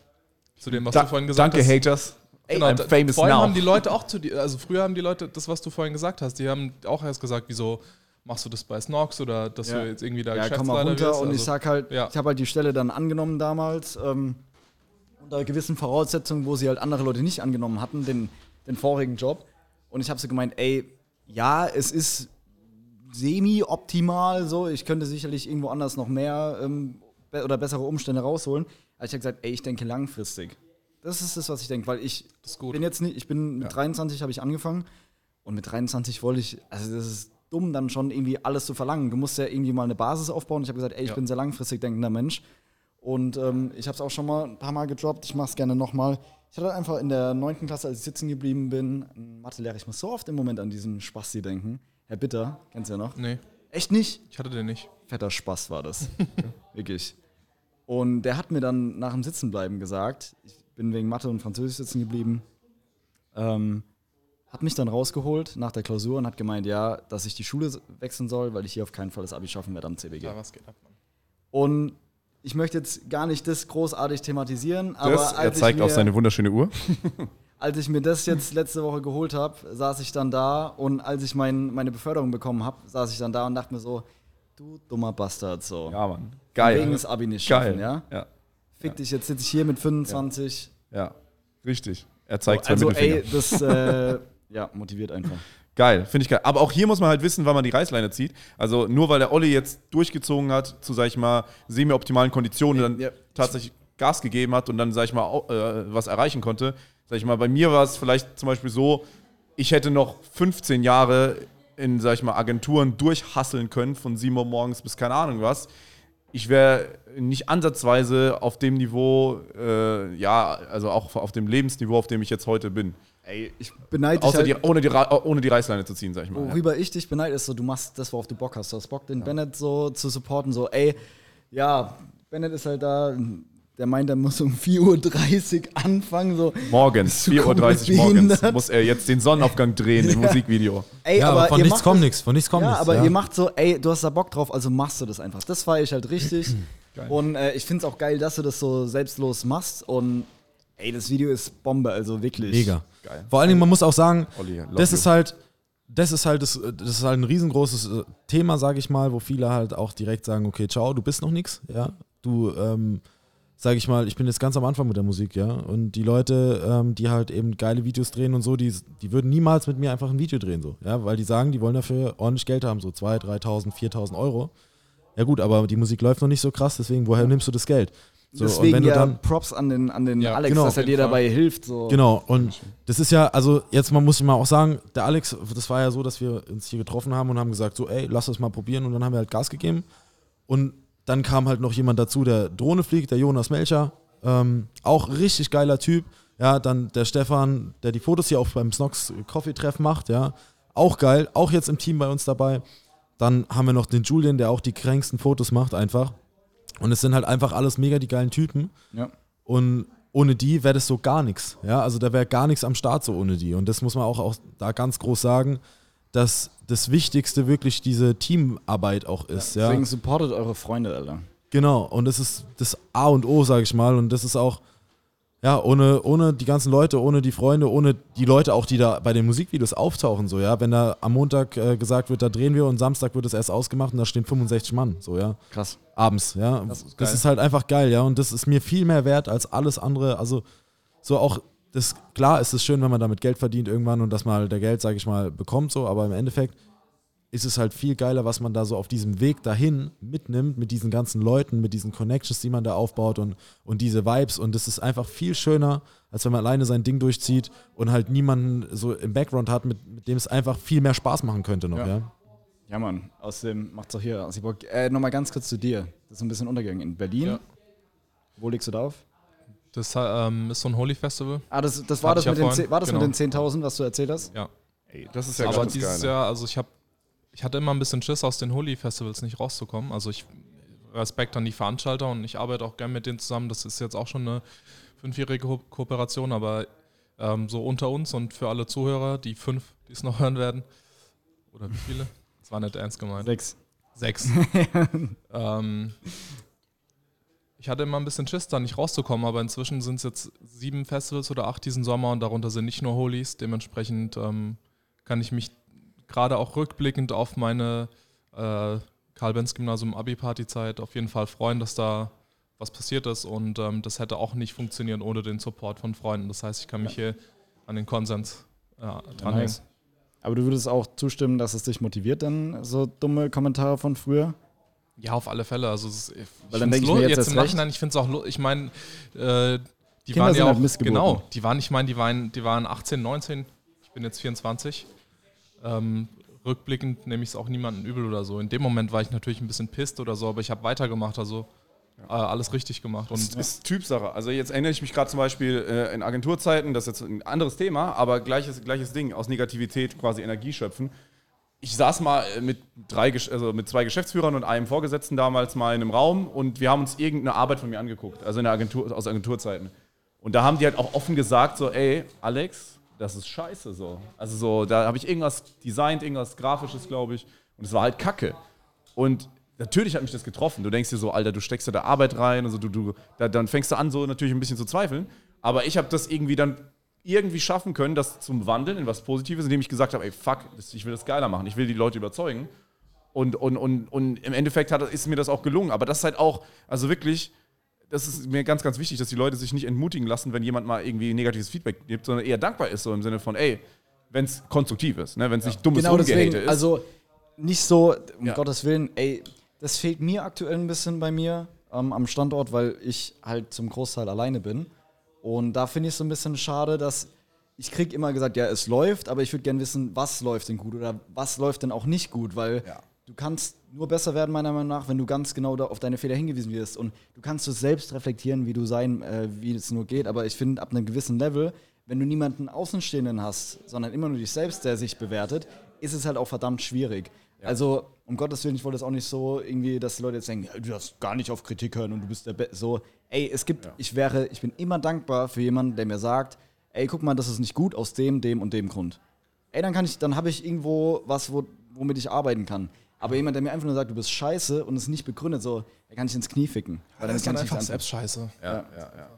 zu dem, was du Da, vorhin gesagt danke, hast. Haters. Genau, I'm famous vor allem now. haben die Leute auch zu dir, also früher haben die Leute das, was du vorhin gesagt hast, die haben auch erst gesagt, wieso machst du das bei Snox oder dass Ja. du jetzt irgendwie da Ja, komm mal Geschäftsleiter runter wirst. und ich Also, sag halt, ja. ich habe halt die Stelle dann angenommen damals, ähm, unter gewissen Voraussetzungen, wo sie halt andere Leute nicht angenommen hatten, den, den vorigen Job. Und ich habe so gemeint, ey, ja, es ist semi-optimal so, ich könnte sicherlich irgendwo anders noch mehr ähm, be oder bessere Umstände rausholen. Aber ich habe gesagt, ey, ich denke langfristig. Das ist das, was ich denke, weil ich bin jetzt nicht, ich bin mit 23 habe ich angefangen und mit 23 wollte ich, also das ist dumm, dann schon irgendwie alles zu verlangen. Du musst ja irgendwie mal eine Basis aufbauen. Ich habe gesagt, ey, ich Ja. bin sehr langfristig denkender Mensch. Und ähm, ich habe es auch schon mal ein paar Mal gedroppt. Ich mache es gerne nochmal. Ich hatte einfach in der 9. Klasse, als ich sitzen geblieben bin, Mathelehrer. Ich muss so oft im Moment an diesen Spasti denken. Herr Bitter, kennst du ja noch? Nee, Echt nicht? ich hatte den nicht. fetter Spaß war das. Wirklich. Und der hat mir dann nach dem Sitzenbleiben gesagt, ich bin wegen Mathe und Französisch sitzen geblieben, ähm, hat mich dann rausgeholt nach der Klausur und hat gemeint, ja, dass ich die Schule wechseln soll, weil ich hier auf keinen Fall das Abi schaffen werde am CBG. Ja, was geht ab, Mann? Und ich möchte jetzt gar nicht das großartig thematisieren, aber Das, er zeigt auf mir, seine wunderschöne Uhr. als ich mir das jetzt letzte Woche geholt habe, saß ich dann da und als ich mein, meine Beförderung bekommen habe, saß ich dann da und dachte mir so, du dummer Bastard, so. Ja, Mann. Wegen Geil. des Abi nicht schaffen, Geil. ja? ja. Fick dich, jetzt sitze ich hier mit 25. Ja. Richtig. Er zeigt zwei also Mittelfinger. ey, das äh, ja, motiviert einfach. Geil, finde ich geil. Aber auch hier muss man halt wissen, wann man die Reißleine zieht. Also nur weil der Olli jetzt durchgezogen hat zu, sag ich mal, semi-optimalen Konditionen, dann Ja. tatsächlich Gas gegeben hat und dann, sag ich mal, äh, was erreichen konnte. Sag ich mal, bei mir war es vielleicht zum Beispiel so, ich hätte noch 15 Jahre in, sag ich mal, Agenturen durchhasseln können, von 7 Uhr morgens bis keine Ahnung was. Ich wäre nicht ansatzweise auf dem Niveau, äh, ja, also auch auf dem Lebensniveau, auf dem ich jetzt heute bin. Ey, ich beneide dich Außer halt, die, ohne, die, ohne die Reißleine zu ziehen, sag ich mal. ja. worüber ich dich beneide, ist so, du machst das, worauf du Bock hast. Du hast Bock, den Bennett so zu supporten, so, ey, ja, Bennett ist halt da, der meint, er muss um 4.30 Uhr anfangen, so. Morgens, Bist du 4.30 Uhr morgens, muss er jetzt den Sonnenaufgang drehen im Musikvideo. Ey, Ja, aber von nichts kommt das- nichts, von nichts kommt Ja, nichts. aber ihr macht so, ey, du hast da Bock drauf, also machst du das einfach. Das feiere ich halt richtig. und äh, ich finde es auch geil, dass du das so selbstlos machst. Und ey, das Video ist Bombe, also wirklich. Mega. Geil. Vor allen Dingen, man muss auch sagen, Olli, das you. ist halt, das ist halt, das, das ist halt ein riesengroßes äh, Thema, sage ich mal, wo viele halt auch direkt sagen, okay, ciao, du bist noch nix, ja, du, ähm, sage ich mal, ich bin jetzt ganz am Anfang mit der Musik, ja, und die Leute, ähm, die halt eben geile Videos drehen und so, die, die würden niemals mit mir einfach ein Video drehen, so, ja, weil die sagen, die wollen dafür ordentlich Geld haben, so 2.000, 3.000, 4.000 Euro. Ja gut, aber die Musik läuft noch nicht so krass, deswegen, woher nimmst du das Geld? So, und Deswegen wenn du ja dann, Props an den, an den Ja, Alex, genau, dass er dir dabei hilft. So. Genau, und das ist ja, also jetzt mal muss ich mal auch sagen, der Alex, das war ja so, dass wir uns hier getroffen haben und haben gesagt, so, ey, lass das mal probieren und dann haben wir halt Gas gegeben. Und dann kam halt noch jemand dazu, der Drohne fliegt, der Jonas Melcher, ähm, auch richtig geiler Typ. Ja, dann der Stefan, der die Fotos hier auch beim Snox Coffee Treff macht, ja, auch geil, auch jetzt im Team bei uns dabei. Dann haben wir noch den Julian, der auch die kränksten Fotos macht einfach. Und es sind halt einfach alles mega die geilen Typen. Ja. Und ohne die wäre das so gar nichts. Ja, also da wäre gar nichts am Start so ohne die. Und das muss man auch, auch da ganz groß sagen, dass das Wichtigste wirklich diese Teamarbeit auch ist. Ja, Deswegen supportet eure Freunde, Alter. genau. Und das ist das A und O, sage ich mal. Und das ist auch, ja, ohne, ohne die ganzen Leute, ohne die Freunde, ohne die Leute auch, die da bei den Musikvideos auftauchen, so, ja. Wenn da am Montag äh, gesagt wird, da drehen wir und Samstag wird es erst ausgemacht und da stehen 65 Mann, so, ja Krass. abends, ja. Das Das ist ist, geil. halt einfach geil, ja. Und das ist mir viel mehr wert als alles andere. Also so auch, das, klar ist es schön, wenn man damit Geld verdient irgendwann und dass man halt der Geld, sage ich mal, bekommt, so, aber im Endeffekt ist es halt viel geiler, was man da so auf diesem Weg dahin mitnimmt, mit diesen ganzen Leuten, mit diesen Connections, die man da aufbaut und, und diese Vibes. Und das ist einfach viel schöner, als wenn man alleine sein Ding durchzieht und halt niemanden so im Background hat, mit, mit dem es einfach viel mehr Spaß machen könnte noch, Ja. ja. Ja, Mann. Außerdem macht's doch hier. Also, äh, Nochmal ganz kurz zu dir. Das ist ein bisschen untergegangen. In Berlin. Ja. Wo legst du da auf? Das ähm, ist so ein Holy Festival. Ah, das, das war das, mit, ja den, war das Genau. mit den 10.000, was du erzählt hast? Ja. Ey, das ist ja Aber ganz dieses geil. Jahr, also ich habe, ich hatte immer ein bisschen Schiss, aus den Holy-Festivals nicht rauszukommen. Also ich Respekt an die Veranstalter und ich arbeite auch gern mit denen zusammen. Das ist jetzt auch schon eine fünfjährige Ko Kooperation, aber ähm, so unter uns und für alle Zuhörer, die fünf, die es noch hören werden, oder wie viele? Das war nicht ernst gemeint. Sechs. Sechs. ähm, ich hatte immer ein bisschen Schiss, da nicht rauszukommen, aber inzwischen sind es jetzt sieben Festivals oder acht diesen Sommer und darunter sind nicht nur Holies. Dementsprechend ähm, kann ich mich gerade auch rückblickend auf meine äh, Karl-Benz-Gymnasium Abi-Party-Zeit auf jeden Fall freuen, dass da was passiert ist und ähm, das hätte auch nicht funktioniert ohne den Support von Freunden. Das heißt, ich kann mich hier an den Konsens äh, dranhängen. nice. Aber du würdest auch zustimmen, dass es dich motiviert, dann so dumme Kommentare von früher? Ja, auf alle Fälle. Also es ist, ich Weil dann find's denk ich mir jetzt jetzt im. Nachhinein, ich finde es auch, ich meine, äh, die Kinder waren ja halt auch, Missgeburten. genau, die waren, ich meine, die waren, die waren 18, 19, ich bin jetzt 24. Ähm, rückblickend nehme ich es auch niemandem übel oder so. In dem Moment war ich natürlich ein bisschen pisst oder so, aber ich habe weitergemacht, also äh, alles richtig gemacht. Das Und ist Typsache. Also jetzt erinnere ich mich gerade zum Beispiel äh, in Agenturzeiten, das ist jetzt ein anderes Thema, aber gleiches, gleiches Ding, aus Negativität quasi Energie schöpfen. Ich saß mal äh, mit, drei, also mit zwei Geschäftsführern und einem Vorgesetzten damals mal in einem Raum und wir haben uns irgendeine Arbeit von mir angeguckt, also in der Agentur, aus Agenturzeiten. Und da haben die halt auch offen gesagt, so, ey, Alex, das ist scheiße so. Also so, da habe ich irgendwas designt, irgendwas Grafisches, glaube ich, und es war halt Kacke. Und natürlich hat mich das getroffen. Du denkst dir so, Alter, du steckst da Arbeit rein, also du, du, da, dann fängst du an, so natürlich ein bisschen zu zweifeln. Aber ich habe das irgendwie dann irgendwie schaffen können, das zum Wandeln in was Positives, indem ich gesagt habe, ey, fuck, ich will das geiler machen, ich will die Leute überzeugen. Und, und, und, und im Endeffekt hat, ist mir das auch gelungen. Aber das ist halt auch, also wirklich, das ist mir ganz, ganz wichtig, dass die Leute sich nicht entmutigen lassen, wenn jemand mal irgendwie negatives Feedback gibt, sondern eher dankbar ist, so im Sinne von, ey, wenn es konstruktiv ist, ne? wenn es nicht dummes Genau deswegen, ist. also nicht so, um Ja. Gottes Willen, ey, das fehlt mir aktuell ein bisschen bei mir ähm, am Standort, weil ich halt zum Großteil alleine bin. Und da finde ich es so ein bisschen schade, dass ich krieg immer gesagt, ja, es läuft, aber ich würde gerne wissen, was läuft denn gut oder was läuft denn auch nicht gut, weil Ja. du kannst nur besser werden, meiner Meinung nach, wenn du ganz genau da auf deine Fehler hingewiesen wirst. Und du kannst du selbst reflektieren, wie du sein, äh, wie es nur geht. Aber ich finde, ab einem gewissen Level, wenn du niemanden Außenstehenden hast, sondern immer nur dich selbst, der sich bewertet, ist es halt auch verdammt schwierig. Also, um Gottes Willen, ich wollte das auch nicht so irgendwie, dass die Leute jetzt denken, ja, du darfst gar nicht auf Kritik hören und du bist der Be So, ey, es gibt, ich wäre, ich bin immer dankbar für jemanden, der mir sagt, ey, guck mal, das ist nicht gut aus dem, dem und dem Grund. Ey, dann kann ich, dann habe ich irgendwo was, wo, womit ich arbeiten kann. Aber jemand, der mir einfach nur sagt, du bist scheiße und es nicht begründet, so, der kann ich ins Knie ficken. Weil dann ist kann man ich einfach selbst scheiße. ja, ja, ja.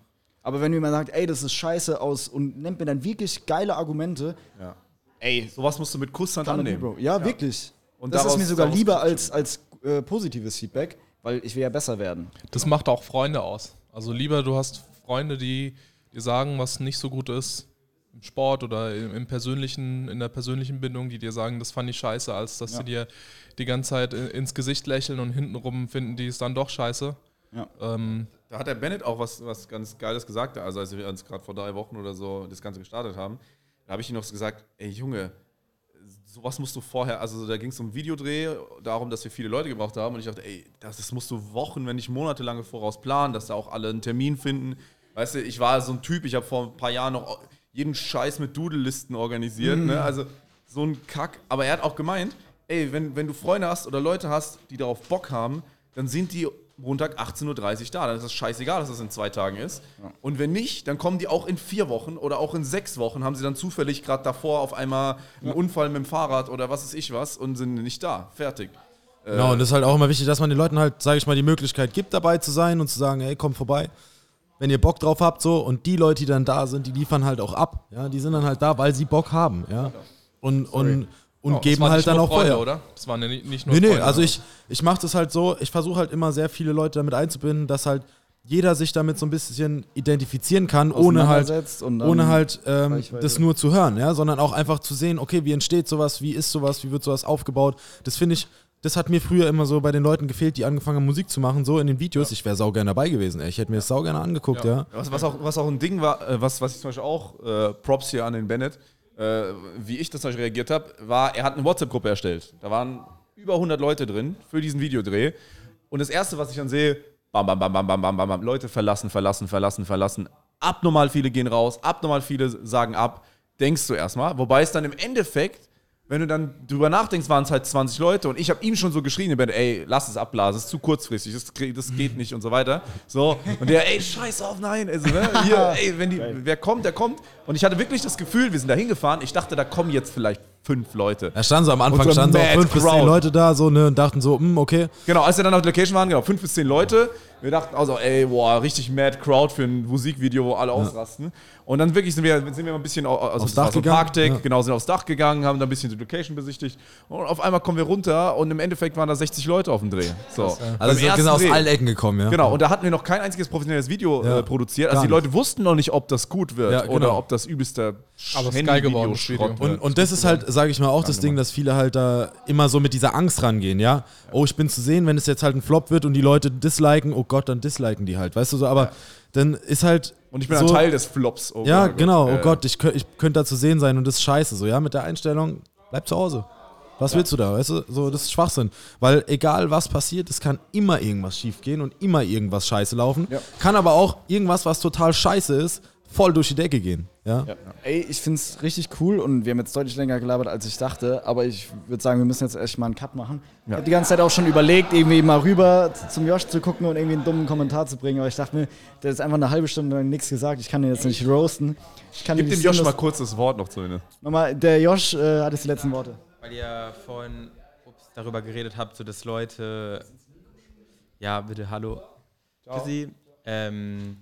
Aber wenn jemand sagt, ey, das ist scheiße aus und nennt mir dann wirklich geile Argumente, Ja. Ey, sowas musst du mit Kusshand dann annehmen. Bro. Ja, wirklich. Und das ist daraus- mir sogar lieber als, als äh, positives Feedback, weil ich will ja besser werden. Das macht auch Freunde aus. Also lieber du hast Freunde, die dir sagen, was nicht so gut ist im Sport oder im, im persönlichen, in der persönlichen Bindung, die dir sagen, das fand ich scheiße, als dass sie dir die ganze Zeit i- ins Gesicht lächeln und hintenrum finden die es dann doch scheiße. Ja. Ähm, Da hat der Bennett auch was, was ganz Geiles gesagt, also als wir uns gerade vor drei Wochen oder so das Ganze gestartet haben. Da habe ich ihm noch so gesagt, ey Junge, sowas musst du vorher, also da ging es um Videodreh, darum, dass wir viele Leute gebraucht haben und ich dachte, ey, das, das musst du Wochen, wenn nicht monatelange voraus planen, dass da auch alle einen Termin finden. Weißt du, ich war so ein Typ, ich habe vor ein paar Jahren noch jeden Scheiß mit Doodle-Listen organisiert, ne? also so ein Kack. Aber er hat auch gemeint, ey, wenn, wenn du Freunde hast oder Leute hast, die darauf Bock haben, dann sind die Montag 18.30 Uhr da. Dann ist es scheißegal, dass das in zwei Tagen ist. Und wenn nicht, dann kommen die auch in vier Wochen oder auch in sechs Wochen, haben sie dann zufällig gerade davor auf einmal einen Unfall mit dem Fahrrad oder was ist ich was und sind nicht da. Fertig. Genau, und das ist halt auch immer wichtig, dass man den Leuten halt, sage ich mal, die Möglichkeit gibt, dabei zu sein und zu sagen, ey, komm vorbei. Wenn ihr Bock drauf habt, so, und die Leute, die dann da sind, die liefern halt auch ab. Ja, die sind dann halt da, weil sie Bock haben, ja. Und, und, und das geben halt dann auch Freunde, Feuer. oder? Das waren ja nicht, nicht nur Nee, nee, Freunde. also ich, ich mache das halt so, ich versuche halt immer sehr viele Leute damit einzubinden, dass halt jeder sich damit so ein bisschen identifizieren kann, ohne halt, ohne halt ähm, das nur zu hören, ja, sondern auch einfach zu sehen, okay, wie entsteht sowas, wie ist sowas, wie wird sowas aufgebaut. Das finde ich, das hat mir früher immer so bei den Leuten gefehlt, die angefangen haben, Musik zu machen, so in den Videos. Ich wäre saugern dabei gewesen, ey. Ich hätte mir das saugern angeguckt, ja. Was, was, auch, was auch ein Ding war, äh, was, was ich zum Beispiel auch, äh, Props hier an den Bennett, äh, wie ich das Beispiel reagiert habe, war, er hat eine WhatsApp-Gruppe erstellt. Da waren über 100 Leute drin für diesen Videodreh. Und das Erste, was ich dann sehe, bam, bam, bam, bam, bam, bam, bam, bam, Leute verlassen, verlassen, verlassen, verlassen. Abnormal viele gehen raus, abnormal viele sagen ab. Denkst du erstmal. Wobei es dann im Endeffekt wenn du dann drüber nachdenkst, waren es halt 20 Leute und ich habe ihm schon so geschrien, Ben, ey, lass es abblasen, es ist zu kurzfristig, das, das geht nicht und so weiter. So, und der, ey, scheiß auf, nein, also, ne, hier, ey, wenn die, wer kommt, der kommt. Und ich hatte wirklich das Gefühl, wir sind da hingefahren, ich dachte, da kommen jetzt vielleicht fünf Leute. Da standen so am Anfang so standen so fünf bis zehn crowd. Leute da, so, ne, und dachten so, hm, okay. Genau, als wir dann auf der Location waren, genau, fünf bis zehn Leute. Wir dachten also, ey, boah, richtig mad Crowd für ein Musikvideo, wo alle ausrasten. Und dann wirklich sind wir, sind wir mal ein bisschen also Aufs Dach gegangen, Parkdeck, ja. genau, sind aufs Dach gegangen, haben da ein bisschen die Location besichtigt. Und auf einmal kommen wir runter und im Endeffekt waren da 60 Leute auf dem Dreh. So. Also es sind ersten genau aus Dreh. allen Ecken gekommen, ja. Genau, und da hatten wir noch kein einziges professionelles Video Ja. äh, produziert. Also Gar die Leute wussten noch nicht, ob das gut wird Ja, genau. oder ob das übelster Aber geil geworden, Video. wird. Und, und das ist halt, sage ich mal, auch das Ding, dass viele halt da immer so mit dieser Angst rangehen, ja. Oh, ich bin zu sehen, wenn es jetzt halt ein Flop wird und die Leute disliken, oh Gott, dann disliken die halt, weißt du so, aber dann ist halt. Und ich bin so, ein Teil des Flops. Oh Ja, Gott. genau, oh Äh, Gott, ich, ich könnte da zu sehen sein und das ist scheiße, so, ja, mit der Einstellung, bleib zu Hause. Was willst du da, weißt du? So, das ist Schwachsinn. Weil egal was passiert, es kann immer irgendwas schief gehen und immer irgendwas scheiße laufen. Ja. Kann aber auch irgendwas, was total scheiße ist, voll durch die Decke gehen. Ja? Ja. Ey, ich find's richtig cool und wir haben jetzt deutlich länger gelabert, als ich dachte, aber ich würde sagen, wir müssen jetzt echt mal einen Cut machen. Ich habe die ganze Zeit auch schon überlegt, irgendwie mal rüber zum Josh zu gucken und irgendwie einen dummen Kommentar zu bringen, aber ich dachte mir, der ist einfach eine halbe Stunde lang nichts gesagt, ich kann den jetzt nicht roasten. Ich kann Gib dem Josh mal kurz das Wort noch zu Ende. Nochmal, der Josh äh, hat jetzt die letzten Worte. Weil ihr vorhin ups, darüber geredet habt, so dass Leute, ja bitte, hallo, Tschüssi, ähm,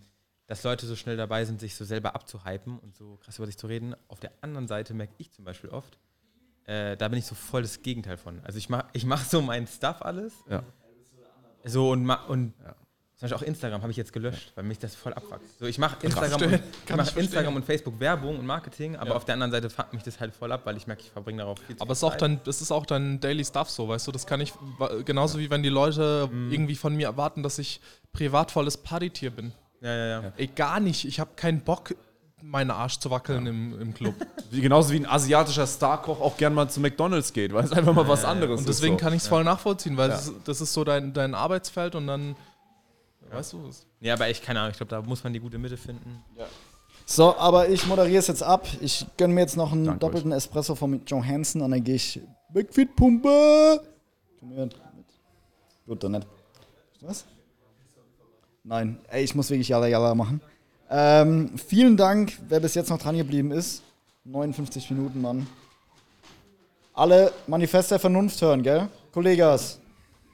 dass Leute so schnell dabei sind, sich so selber abzuhypen und so krass über sich zu reden. Auf der anderen Seite merke ich zum Beispiel oft, äh, da bin ich so voll das Gegenteil von. Also ich mache ich mach so mein Stuff alles. Ja. So und, und zum Beispiel auch Instagram habe ich jetzt gelöscht, weil mich das voll abfuckt. So, ich mache Instagram, und, ich mach. Instagram und Facebook Werbung und Marketing, aber auf der anderen Seite fuckt mich das halt voll ab, weil ich merke, ich verbringe darauf viel zu Aber es ist auch Zeit. dein, das ist auch dein Daily Stuff so, weißt du, das kann ich, genauso wie wenn die Leute Mhm. irgendwie von mir erwarten, dass ich privat volles Partytier bin. Ja, ja, ja. Ey, gar nicht, ich habe keinen Bock, meinen Arsch zu wackeln im, im Club. Wie, genauso wie ein asiatischer Starkoch auch gern mal zu McDonalds geht, weil es einfach mal was anderes Und ist. deswegen so. kann ich es voll nachvollziehen, weil das, ist, das ist so dein, dein Arbeitsfeld und dann, weißt du, es- Ja, aber echt, keine Ahnung, ich glaube, da muss man die gute Mitte finden. So, aber ich moderiere es jetzt ab. Ich gönne mir jetzt noch einen Danke doppelten Espresso von Johansson und dann gehe ich McFit-Pumpe. Komm her. Mit. Gut, dann nicht. Was? Nein, ey, ich muss wirklich Jalla Jalla machen. Ähm, vielen Dank, wer bis jetzt noch dran geblieben ist. 59 Minuten, Mann. Alle Manifest der Vernunft hören, gell? Kollegas.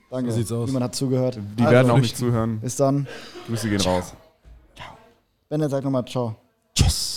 Danke. So sieht's aus. Niemand hat zugehört. Die Also, werden auch nicht zuhören. Bis dann. Grüße gehen raus. Benne, sag nochmal Ciao. Tschüss.